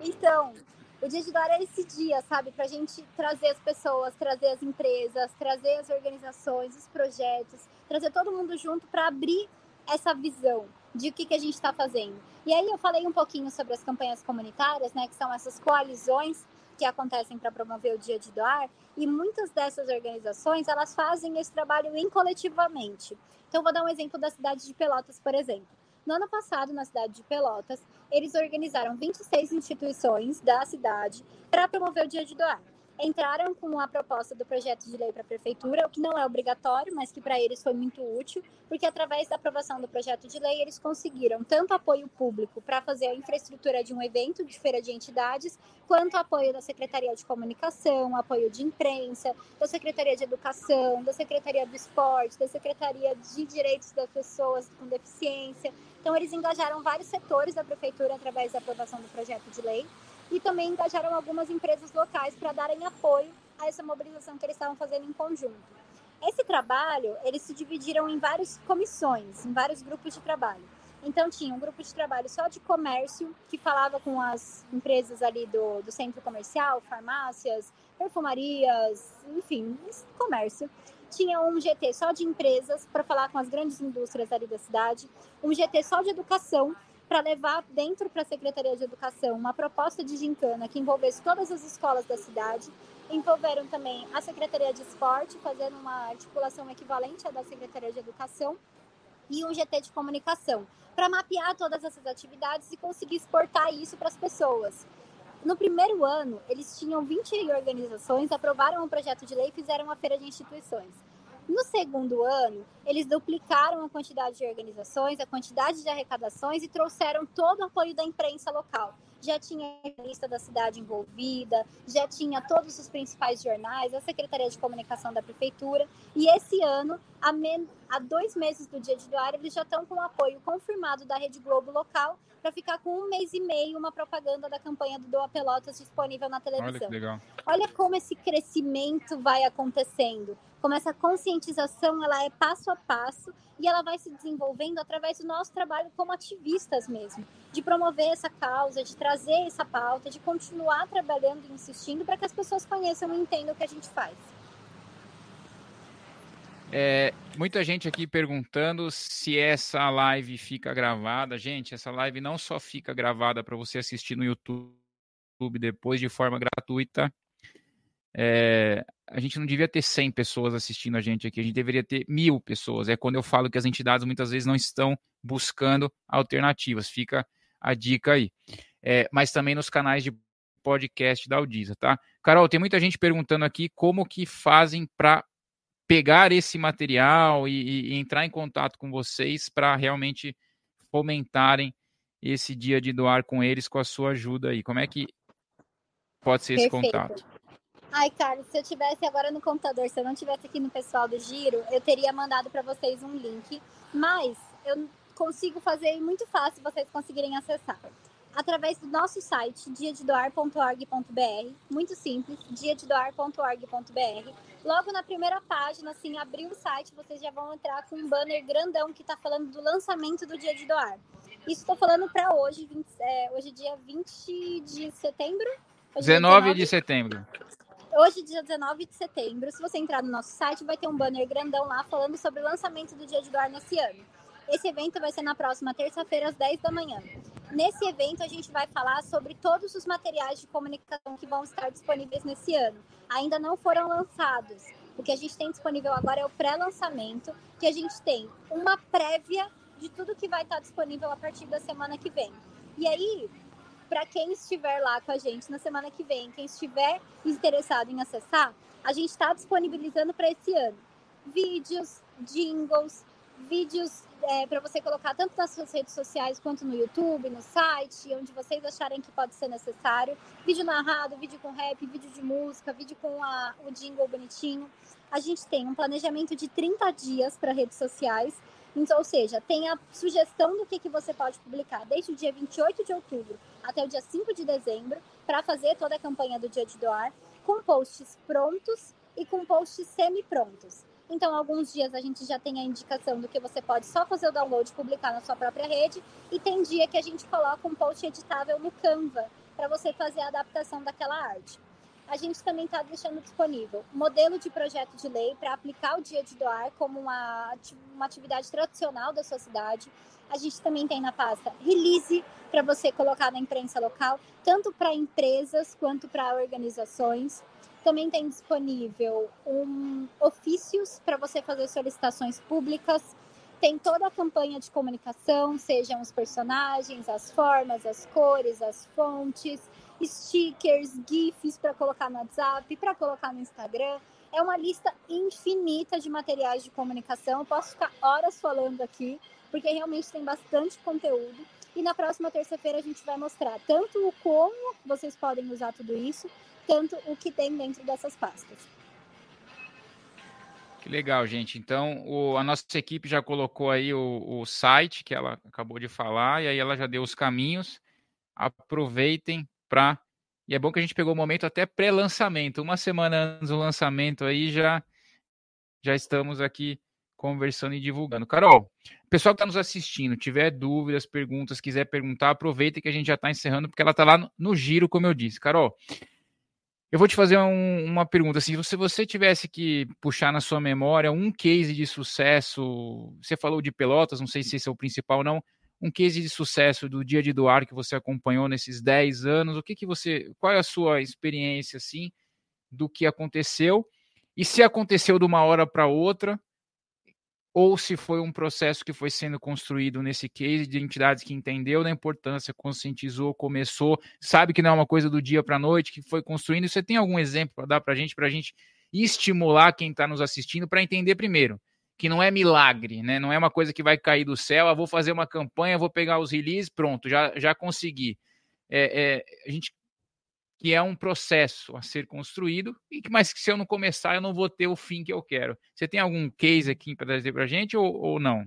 então, o Dia de Doar é esse dia, sabe? Para a gente trazer as pessoas, trazer as empresas, trazer as organizações, os projetos, trazer todo mundo junto para abrir essa visão de o que, que a gente está fazendo. E aí eu falei um pouquinho sobre as campanhas comunitárias, né? Que são essas coalizões que acontecem para promover o Dia de Doar, e muitas dessas organizações, elas fazem esse trabalho incoletivamente. Então, vou dar um exemplo da cidade de Pelotas, por exemplo. No ano passado, na cidade de Pelotas, eles organizaram 26 instituições da cidade para promover o Dia de Doar entraram com a proposta do projeto de lei para a prefeitura, o que não é obrigatório, mas que para eles foi muito útil, porque através da aprovação do projeto de lei eles conseguiram tanto apoio público para fazer a infraestrutura de um evento de feira de entidades, quanto apoio da Secretaria de Comunicação, apoio de imprensa, da Secretaria de Educação, da Secretaria do Esporte, da Secretaria de Direitos das Pessoas com Deficiência. Então eles engajaram vários setores da prefeitura através da aprovação do projeto de lei e também engajaram algumas empresas locais para darem apoio a essa mobilização que eles estavam fazendo em conjunto. Esse trabalho, eles se dividiram em várias comissões, em vários grupos de trabalho. Então, tinha um grupo de trabalho só de comércio, que falava com as empresas ali do, do centro comercial, farmácias, perfumarias, enfim, comércio. Tinha um GT só de empresas, para falar com as grandes indústrias ali da cidade. Um GT só de educação, para levar dentro para a Secretaria de Educação uma proposta de gincana que envolvesse todas as escolas da cidade. Envolveram também a Secretaria de Esporte, fazendo uma articulação equivalente à da Secretaria de Educação, e um GT de comunicação, para mapear todas essas atividades e conseguir exportar isso para as pessoas. No primeiro ano, eles tinham 20 organizações, aprovaram um projeto de lei e fizeram uma feira de instituições. No segundo ano, eles duplicaram a quantidade de organizações, a quantidade de arrecadações e trouxeram todo o apoio da imprensa local. Já tinha a lista da cidade envolvida, já tinha todos os principais jornais, a Secretaria de Comunicação da Prefeitura. E esse ano, há, há dois meses do Dia de Doar, eles já estão com o apoio confirmado da Rede Globo local para ficar com um mês e meio uma propaganda da campanha do Doa Pelotas disponível na televisão. Olha que legal. Olha como esse crescimento vai acontecendo como essa conscientização ela é passo a passo e ela vai se desenvolvendo através do nosso trabalho como ativistas mesmo, de promover essa causa, de trazer essa pauta, de continuar trabalhando e insistindo para que as pessoas conheçam e entendam o que a gente faz. É, muita gente aqui perguntando se essa live fica gravada. Gente, essa live não só fica gravada para você assistir no YouTube depois de forma gratuita, é, a gente não devia ter 100 pessoas assistindo a gente aqui, a gente deveria ter mil pessoas. É quando eu falo que as entidades muitas vezes não estão buscando alternativas. Fica a dica aí. É, mas também nos canais de podcast da Audisa, tá? Carol, tem muita gente perguntando aqui como que fazem para pegar esse material e, e, entrar em contato com vocês para realmente fomentarem esse dia de doar com eles com a sua ajuda aí. Como é que pode ser esse contato? Ai, Carlos, se eu tivesse agora no computador, se eu não tivesse aqui no pessoal do Giro, eu teria mandado para vocês um link, mas eu consigo fazer muito fácil vocês conseguirem acessar. Através do nosso site, diadedoar.org.br, muito simples, diadedoar.org.br. Logo na primeira página, assim, abrir o site, vocês já vão entrar com um banner grandão que está falando do lançamento do Dia de Doar. Isso estou falando para hoje, 20, é, hoje é dia 20 de setembro? Hoje 19, 19 de setembro hoje, dia 19 de setembro, se você entrar no nosso site, vai ter um banner grandão lá falando sobre o lançamento do Dia de Doar nesse ano. Esse evento vai ser na próxima terça-feira, às 10 da manhã. Nesse evento, a gente vai falar sobre todos os materiais de comunicação que vão estar disponíveis nesse ano. Ainda não foram lançados. O que a gente tem disponível agora é o pré-lançamento, que a gente tem uma prévia de tudo que vai estar disponível a partir da semana que vem. E aí, para quem estiver lá com a gente na semana que vem, quem estiver interessado em acessar, a gente está disponibilizando para esse ano vídeos, jingles, vídeos é, para você colocar tanto nas suas redes sociais quanto no YouTube, no site, onde vocês acharem que pode ser necessário. Vídeo narrado, vídeo com rap, vídeo de música, vídeo com a, o jingle bonitinho. A gente tem um planejamento de 30 dias para redes sociais então, ou seja, tem a sugestão do que, que você pode publicar desde o dia 28 de outubro até o dia 5 de dezembro para fazer toda a campanha do Dia de Doar, com posts prontos e com posts semi-prontos. Então, alguns dias a gente já tem a indicação do que você pode só fazer o download e publicar na sua própria rede, e tem dia que a gente coloca um post editável no Canva para você fazer a adaptação daquela arte a gente também está deixando disponível modelo de projeto de lei para aplicar o dia de doar como uma, uma atividade tradicional da sua cidade. A gente também tem na pasta release para você colocar na imprensa local, tanto para empresas quanto para organizações. Também tem disponível um, ofícios para você fazer solicitações públicas. Tem toda a campanha de comunicação, sejam os personagens, as formas, as cores, as fontes stickers, GIFs para colocar no WhatsApp, para colocar no Instagram. É uma lista infinita de materiais de comunicação. Eu posso ficar horas falando aqui, porque realmente tem bastante conteúdo. E na próxima terça-feira a gente vai mostrar tanto o como vocês podem usar tudo isso, tanto o que tem dentro dessas pastas. Que legal, gente. Então, o, a nossa equipe já colocou aí o, o site que ela acabou de falar, e aí ela já deu os caminhos. Aproveitem, para. E é bom que a gente pegou o momento até pré-lançamento. Uma semana antes do lançamento aí já, já estamos aqui conversando e divulgando. Carol, pessoal que está nos assistindo, tiver dúvidas, perguntas, quiser perguntar, aproveita que a gente já está encerrando, porque ela está lá no, no, giro, como eu disse. Carol, eu vou te fazer um, uma pergunta. Assim, se você tivesse que puxar na sua memória um case de sucesso, você falou de Pelotas, não sei se esse é o principal ou não, um case de sucesso do dia de doar que você acompanhou nesses 10 anos. O que que você, qual é a sua experiência assim do que aconteceu? E se aconteceu de uma hora para outra, ou se foi um processo que foi sendo construído nesse case de entidades que entendeu da importância, conscientizou, começou, sabe que não é uma coisa do dia para a noite, que foi construindo. Você tem algum exemplo para dar para a gente, para a gente estimular quem está nos assistindo para entender primeiro que não é milagre, né? Não é uma coisa que vai cair do céu. Ah, vou fazer uma campanha, vou pegar os releases, pronto, já já consegui. É, é, a gente que é um processo a ser construído, e que, mas que se eu não começar, eu não vou ter o fim que eu quero. Você tem algum case aqui para trazer para a gente ou, ou não?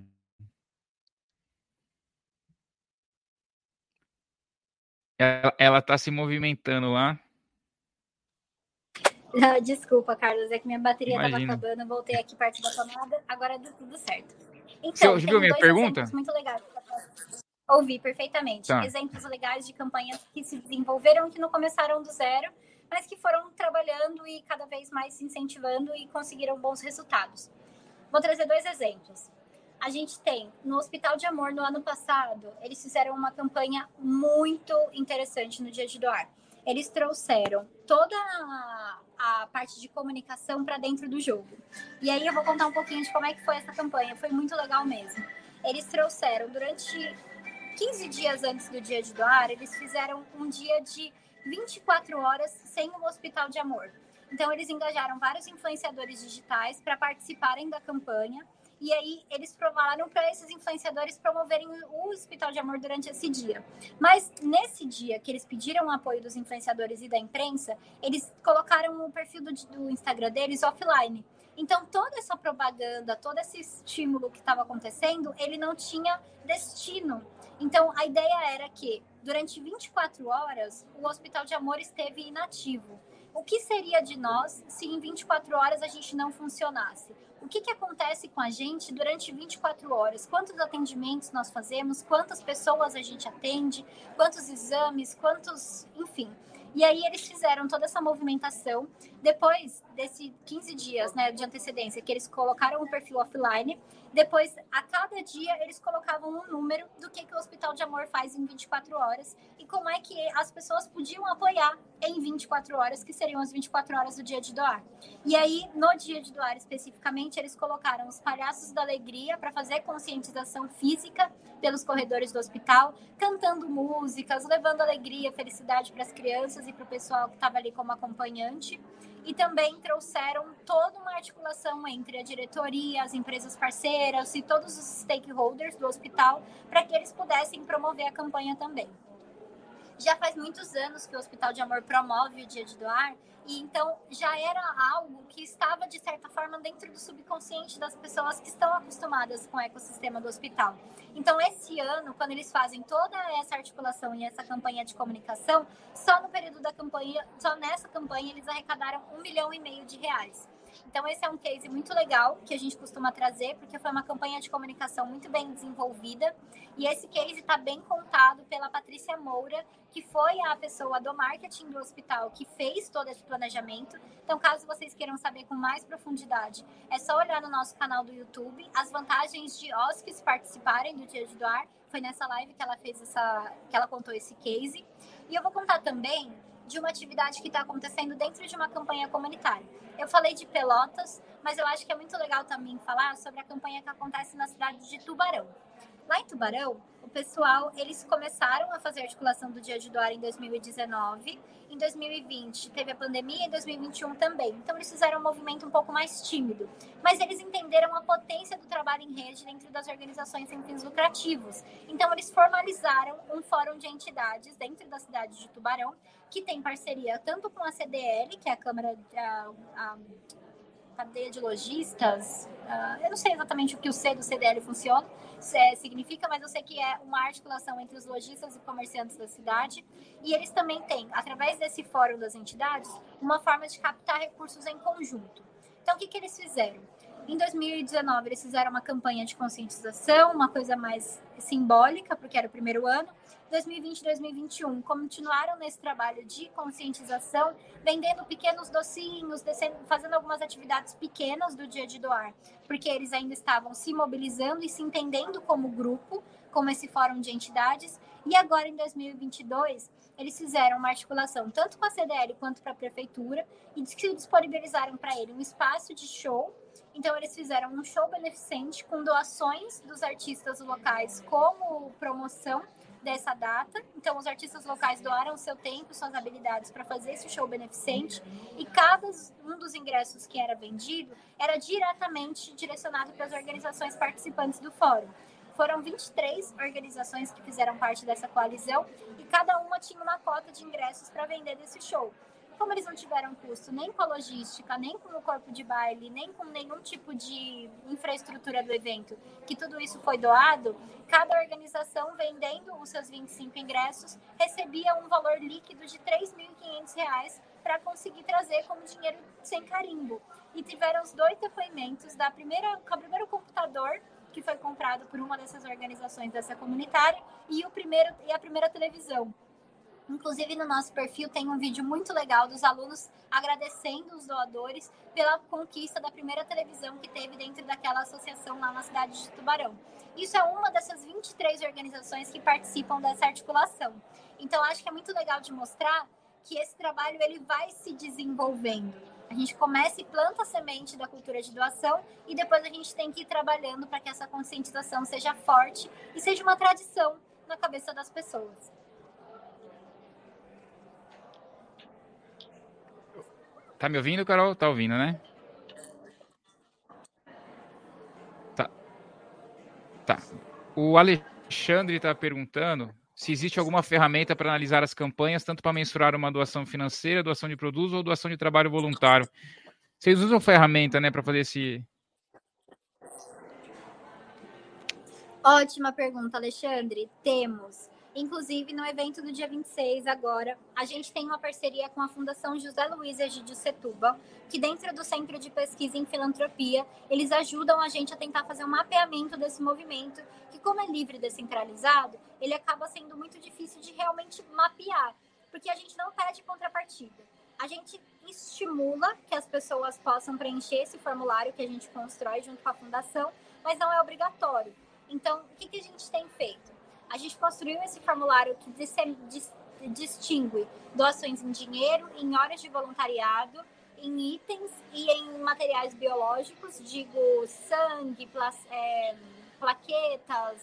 Ela está se movimentando lá. desculpa, Carlos, é que minha bateria estava acabando, voltei aqui perto da tomada, agora deu tudo certo. Então, Você viu minha pergunta? Muito legal. Ouvi perfeitamente. Tá. Exemplos legais de campanhas que se desenvolveram que não começaram do zero, mas que foram trabalhando e cada vez mais se incentivando e conseguiram bons resultados. Vou trazer dois exemplos. A gente tem no Hospital de Amor no ano passado, eles fizeram uma campanha muito interessante no Dia de Doar. Eles trouxeram toda a, a parte de comunicação para dentro do jogo. E aí eu vou contar um pouquinho de como é que foi essa campanha. Foi muito legal mesmo. Eles trouxeram durante 15 dias antes do dia de doar, eles fizeram um dia de 24 horas sem o Hospital de Amor. Então, eles engajaram vários influenciadores digitais para participarem da campanha. E aí, eles provaram para esses influenciadores promoverem o Hospital de Amor durante esse dia. Mas, nesse dia que eles pediram o apoio dos influenciadores e da imprensa, eles colocaram o perfil do, do Instagram deles offline. Então, toda essa propaganda, todo esse estímulo que estava acontecendo, ele não tinha destino então, a ideia era que, durante 24 horas, o Hospital de Amor esteve inativo. O que seria de nós se em 24 horas a gente não funcionasse? O que, que acontece com a gente durante 24 horas? Quantos atendimentos nós fazemos? Quantas pessoas a gente atende? Quantos exames? Quantos. Enfim. E aí eles fizeram toda essa movimentação. Depois desses 15 dias né, de antecedência, que eles colocaram o perfil offline, depois, a cada dia, eles colocavam um número do que, que o Hospital de Amor faz em 24 horas e como é que as pessoas podiam apoiar em 24 horas, que seriam as 24 horas do dia de doar. E aí, no dia de doar especificamente, eles colocaram os palhaços da alegria para fazer conscientização física pelos corredores do hospital, cantando músicas, levando alegria, felicidade para as crianças e para o pessoal que estava ali como acompanhante e também trouxeram toda uma articulação entre a diretoria, as empresas parceiras e todos os stakeholders do hospital para que eles pudessem promover a campanha também. Já faz muitos anos que o Hospital de Amor promove o Dia de Doar e então já era algo que estava, de certa forma, dentro do subconsciente das pessoas que estão acostumadas com o ecossistema do hospital. Então, esse ano, quando eles fazem toda essa articulação e essa campanha de comunicação, só no período da campanha, só nessa campanha, eles arrecadaram um milhão e meio de reais. Então, esse é um case muito legal que a gente costuma trazer, porque foi uma campanha de comunicação muito bem desenvolvida. E esse case está bem contado pela Patrícia Moura, que foi a pessoa do marketing do hospital que fez todo esse planejamento. Então, caso vocês queiram saber com mais profundidade, é só olhar no nosso canal do YouTube as vantagens de hóspedes participarem do Dia de Doar. Foi nessa live que ela fez essa, que ela contou esse case. E eu vou contar também de uma atividade que está acontecendo dentro de uma campanha comunitária. Eu falei de Pelotas, mas eu acho que é muito legal também falar sobre a campanha que acontece na cidade de Tubarão. Lá em Tubarão, o pessoal, eles começaram a fazer articulação do Dia de Doar em 2019. Em 2020 teve a pandemia, em 2021 também. Então eles fizeram um movimento um pouco mais tímido. Mas eles entenderam a potência do trabalho em rede dentro das organizações sem fins lucrativos. Então eles formalizaram um fórum de entidades dentro da cidade de Tubarão, que tem parceria tanto com a CDL, que é a Câmara a, a cadeia de lojistas, uh, eu não sei exatamente o que o C do CDL funciona, é, significa, mas eu sei que é uma articulação entre os lojistas e comerciantes da cidade. E eles também têm, através desse fórum das entidades, uma forma de captar recursos em conjunto. Então, o que, que eles fizeram? Em 2019, eles fizeram uma campanha de conscientização, uma coisa mais simbólica, porque era o primeiro ano. 2020 e 2021 continuaram nesse trabalho de conscientização, vendendo pequenos docinhos, descendo, fazendo algumas atividades pequenas do dia de doar, porque eles ainda estavam se mobilizando e se entendendo como grupo, como esse fórum de entidades. E agora, em 2022, eles fizeram uma articulação tanto com a CDL quanto para a prefeitura e disponibilizaram para ele um espaço de show. Então, eles fizeram um show beneficente com doações dos artistas locais como promoção dessa data. Então, os artistas locais doaram seu tempo, suas habilidades para fazer esse show beneficente e cada um dos ingressos que era vendido era diretamente direcionado para as organizações participantes do fórum. Foram 23 organizações que fizeram parte dessa coalizão e cada uma tinha uma cota de ingressos para vender desse show. Como eles não tiveram custo nem com a logística, nem com o corpo de baile, nem com nenhum tipo de infraestrutura do evento, que tudo isso foi doado, cada organização vendendo os seus 25 ingressos recebia um valor líquido de R$ 3.500 para conseguir trazer como dinheiro sem carimbo. E tiveram os dois depoimentos da primeira, o primeiro computador que foi comprado por uma dessas organizações dessa comunitária e o primeiro e a primeira televisão. Inclusive no nosso perfil tem um vídeo muito legal dos alunos agradecendo os doadores pela conquista da primeira televisão que teve dentro daquela associação lá na cidade de Tubarão. Isso é uma dessas 23 organizações que participam dessa articulação. Então acho que é muito legal de mostrar que esse trabalho ele vai se desenvolvendo. A gente começa e planta a semente da cultura de doação e depois a gente tem que ir trabalhando para que essa conscientização seja forte e seja uma tradição na cabeça das pessoas. Tá me ouvindo, Carol? Tá ouvindo, né? Tá. Tá. O Alexandre está perguntando se existe alguma ferramenta para analisar as campanhas, tanto para mensurar uma doação financeira, doação de produtos ou doação de trabalho voluntário. Vocês usam ferramenta, né, para fazer esse. Ótima pergunta, Alexandre. Temos. Inclusive, no evento do dia 26, agora, a gente tem uma parceria com a Fundação José Luiz Egídio Setuba, que dentro do Centro de Pesquisa em Filantropia, eles ajudam a gente a tentar fazer um mapeamento desse movimento, que como é livre e descentralizado, ele acaba sendo muito difícil de realmente mapear, porque a gente não pede contrapartida. A gente estimula que as pessoas possam preencher esse formulário que a gente constrói junto com a fundação, mas não é obrigatório. Então, o que, que a gente tem feito? A gente construiu esse formulário que distingue doações em dinheiro, em horas de voluntariado, em itens e em materiais biológicos, digo sangue, é, plaquetas,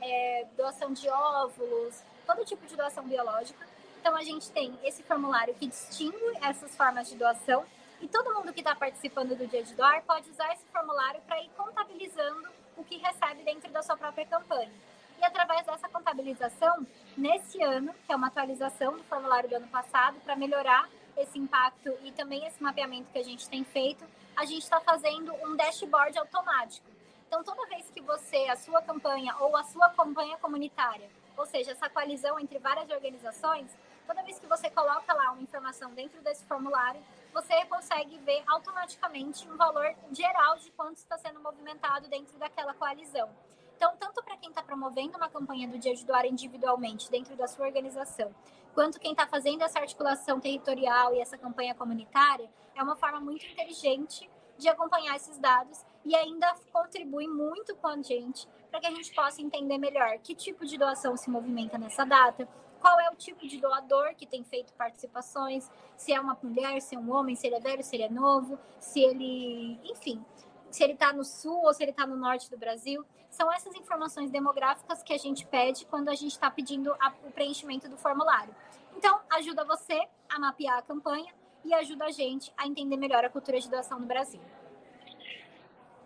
é, doação de óvulos, todo tipo de doação biológica. Então a gente tem esse formulário que distingue essas formas de doação e todo mundo que está participando do Dia de Doar pode usar esse formulário para ir contabilizando o que recebe dentro da sua própria campanha. E através dessa contabilização, nesse ano, que é uma atualização do formulário do ano passado, para melhorar esse impacto e também esse mapeamento que a gente tem feito, a gente está fazendo um dashboard automático. Então, toda vez que você, a sua campanha ou a sua campanha comunitária, ou seja, essa coalizão entre várias organizações, toda vez que você coloca lá uma informação dentro desse formulário, você consegue ver automaticamente um valor geral de quanto está sendo movimentado dentro daquela coalizão. Então, tanto para quem está promovendo uma campanha do Dia de Doar individualmente dentro da sua organização, quanto quem está fazendo essa articulação territorial e essa campanha comunitária, é uma forma muito inteligente de acompanhar esses dados e ainda contribui muito com a gente para que a gente possa entender melhor que tipo de doação se movimenta nessa data, qual é o tipo de doador que tem feito participações, se é uma mulher, se é um homem, se ele é velho, se ele é novo, se ele, enfim, se ele está no sul ou se ele está no norte do Brasil. São essas informações demográficas que a gente pede quando a gente está pedindo a, o preenchimento do formulário. Então, ajuda você a mapear a campanha e ajuda a gente a entender melhor a cultura de doação no Brasil.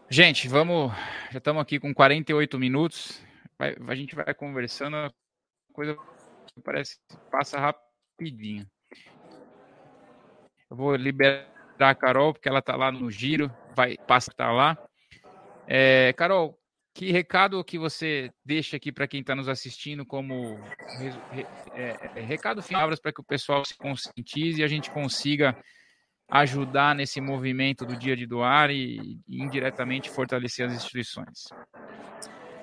Gente, vamos. Já estamos aqui com 48 minutos. Vai, a gente vai conversando, a coisa parece passa rapidinho. Eu vou liberar a Carol, porque ela está lá no giro, vai passar tá lá. É, Carol, que recado que você deixa aqui para quem está nos assistindo como é, é, recado final para que o pessoal se conscientize e a gente consiga ajudar nesse movimento do dia de doar e, e indiretamente fortalecer as instituições?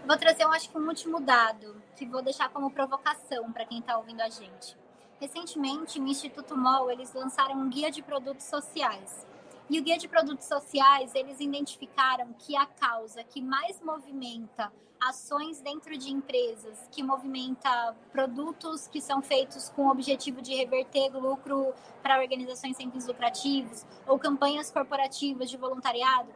Vou trazer, eu acho que um último dado que vou deixar como provocação para quem está ouvindo a gente. Recentemente, o Instituto MOL eles lançaram um guia de produtos sociais. E o Guia de Produtos Sociais, eles identificaram que a causa que mais movimenta ações dentro de empresas, que movimenta produtos que são feitos com o objetivo de reverter lucro para organizações sem fins lucrativos, ou campanhas corporativas de voluntariado,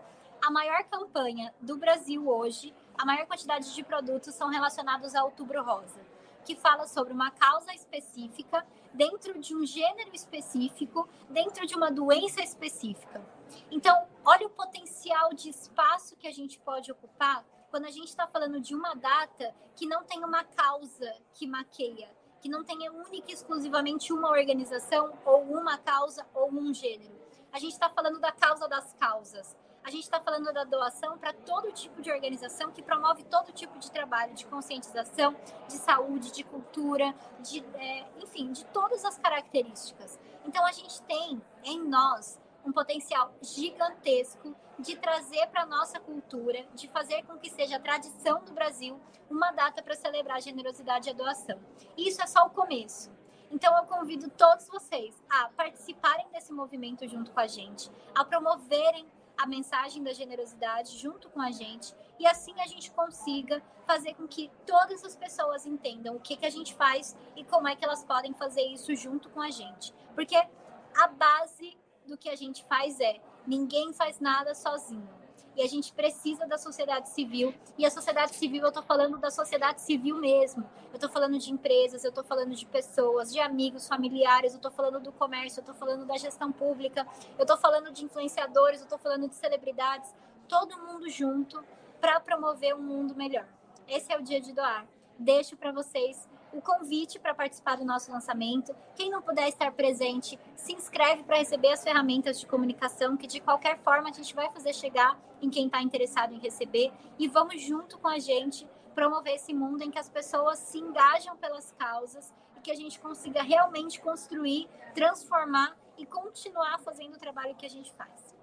a maior campanha do Brasil hoje, a maior quantidade de produtos são relacionados ao Outubro Rosa, que fala sobre uma causa específica dentro de um gênero específico, dentro de uma doença específica. Então, olha o potencial de espaço que a gente pode ocupar quando a gente está falando de uma data que não tem uma causa que maqueia, que não tenha única e exclusivamente uma organização ou uma causa ou um gênero. A gente está falando da causa das causas. A gente está falando da doação para todo tipo de organização que promove todo tipo de trabalho, de conscientização, de saúde, de cultura, de, é, enfim, de todas as características. Então, a gente tem em nós um potencial gigantesco de trazer para a nossa cultura, de fazer com que seja a tradição do Brasil uma data para celebrar a generosidade e a doação. Isso é só o começo. Então, eu convido todos vocês a participarem desse movimento junto com a gente, a promoverem a mensagem da generosidade junto com a gente e assim a gente consiga fazer com que todas as pessoas entendam o que, que a gente faz e como é que elas podem fazer isso junto com a gente. Porque a base do que a gente faz é ninguém faz nada sozinho. E a gente precisa da sociedade civil. E a sociedade civil, eu estou falando da sociedade civil mesmo. Eu estou falando de empresas, eu estou falando de pessoas, de amigos, familiares, eu estou falando do comércio, eu estou falando da gestão pública, eu estou falando de influenciadores, eu estou falando de celebridades. Todo mundo junto para promover um mundo melhor. Esse é o dia de doar. Deixo para vocês o convite para participar do nosso lançamento. Quem não puder estar presente, se inscreve para receber as ferramentas de comunicação, que de qualquer forma a gente vai fazer chegar em quem está interessado em receber. E vamos junto com a gente promover esse mundo em que as pessoas se engajam pelas causas e que a gente consiga realmente construir, transformar e continuar fazendo o trabalho que a gente faz.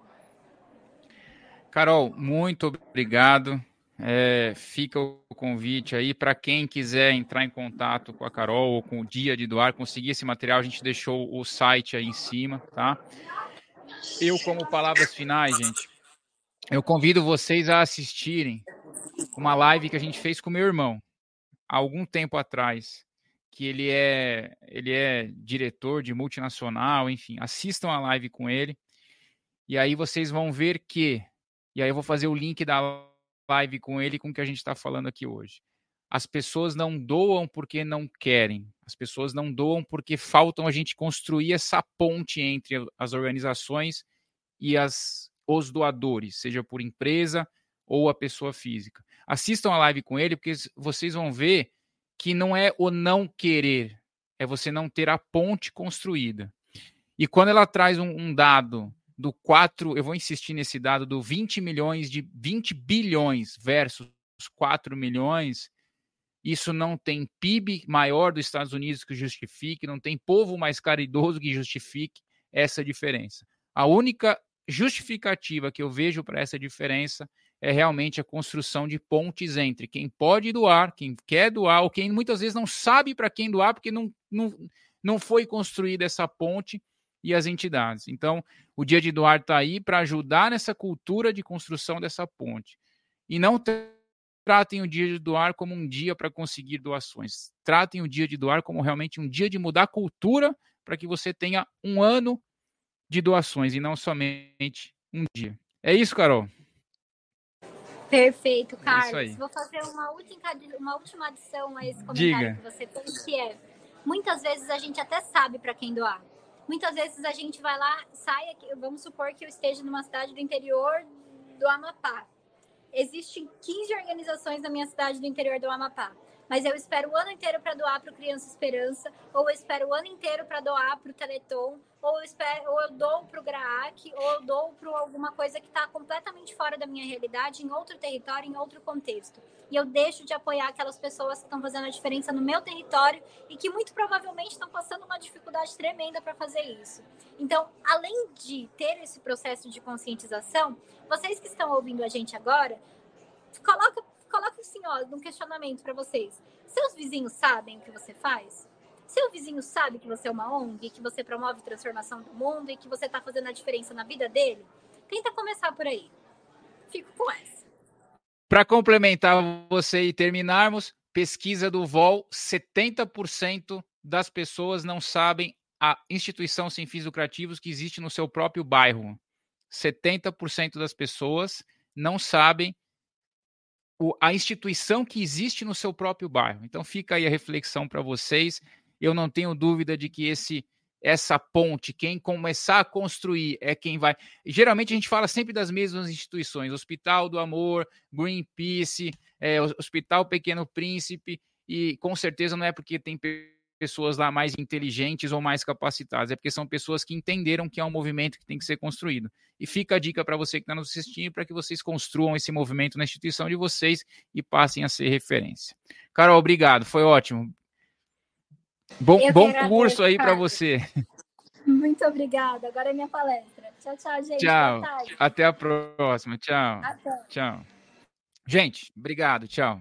Carol, muito obrigado. É, fica o convite aí para quem quiser entrar em contato com a Carol ou com o Dia de Doar, conseguir esse material, a gente deixou o site aí em cima, tá? Eu, como palavras finais, gente, eu convido vocês a assistirem uma live que a gente fez com meu irmão há algum tempo atrás, que ele é ele é diretor de multinacional, enfim, assistam a live com ele. E aí vocês vão ver que e aí eu vou fazer o link da live com ele com o que a gente está falando aqui hoje. As pessoas não doam porque não querem. As pessoas não doam porque faltam a gente construir essa ponte entre as organizações e as, os doadores, seja por empresa ou a pessoa física. Assistam a live com ele, porque vocês vão ver que não é o não querer, é você não ter a ponte construída. E quando ela traz um, um dado do 4, eu vou insistir nesse dado do 20 milhões de 20 bilhões versus 4 milhões, isso não tem PIB maior dos Estados Unidos que justifique, não tem povo mais caridoso que justifique essa diferença. A única justificativa que eu vejo para essa diferença é realmente a construção de pontes entre quem pode doar, quem quer doar, ou quem muitas vezes não sabe para quem doar, porque não, não, não foi construída essa ponte e as entidades. Então, o Dia de Doar está aí para ajudar nessa cultura de construção dessa ponte. E não tratem o Dia de Doar como um dia para conseguir doações. Tratem o Dia de Doar como realmente um dia de mudar a cultura para que você tenha um ano de doações e não somente um dia. É isso, Carol? Perfeito, é Carlos. É Vou fazer uma última, uma última adição a esse comentário Diga. que você fez, que é muitas vezes a gente até sabe para quem doar. Muitas vezes a gente vai lá, sai aqui, vamos supor que eu esteja numa cidade do interior do Amapá. Existem 15 organizações na minha cidade do interior do Amapá mas eu espero o ano inteiro para doar para o Criança Esperança, ou eu espero o ano inteiro para doar para o Teleton, ou eu, espero, ou eu dou para o GRAAC, ou eu dou para alguma coisa que está completamente fora da minha realidade, em outro território, em outro contexto. E eu deixo de apoiar aquelas pessoas que estão fazendo a diferença no meu território e que muito provavelmente estão passando uma dificuldade tremenda para fazer isso. Então, além de ter esse processo de conscientização, vocês que estão ouvindo a gente agora, coloca coloca assim, ó, um questionamento para vocês. Seus vizinhos sabem o que você faz? Seu vizinho sabe que você é uma ONG, que você promove transformação do mundo e que você está fazendo a diferença na vida dele? Tenta começar por aí. Fico com essa. Para complementar você e terminarmos, pesquisa do VOL, 70% das pessoas não sabem a instituição sem fins lucrativos que existe no seu próprio bairro. 70% das pessoas não sabem o, a instituição que existe no seu próprio bairro. Então fica aí a reflexão para vocês. Eu não tenho dúvida de que esse essa ponte, quem começar a construir é quem vai. Geralmente a gente fala sempre das mesmas instituições: Hospital do Amor, Greenpeace, é, Hospital Pequeno Príncipe, e com certeza não é porque tem pessoas lá mais inteligentes ou mais capacitadas, é porque são pessoas que entenderam que é um movimento que tem que ser construído. E fica a dica para você que está nos assistindo, para que vocês construam esse movimento na instituição de vocês e passem a ser referência. Carol, obrigado, foi ótimo. Bom, bom curso aí para você. Muito obrigada. Agora é minha palestra. Tchau, tchau, gente. Tchau. Até a próxima. Tchau. Até. Tchau. Gente, obrigado. Tchau.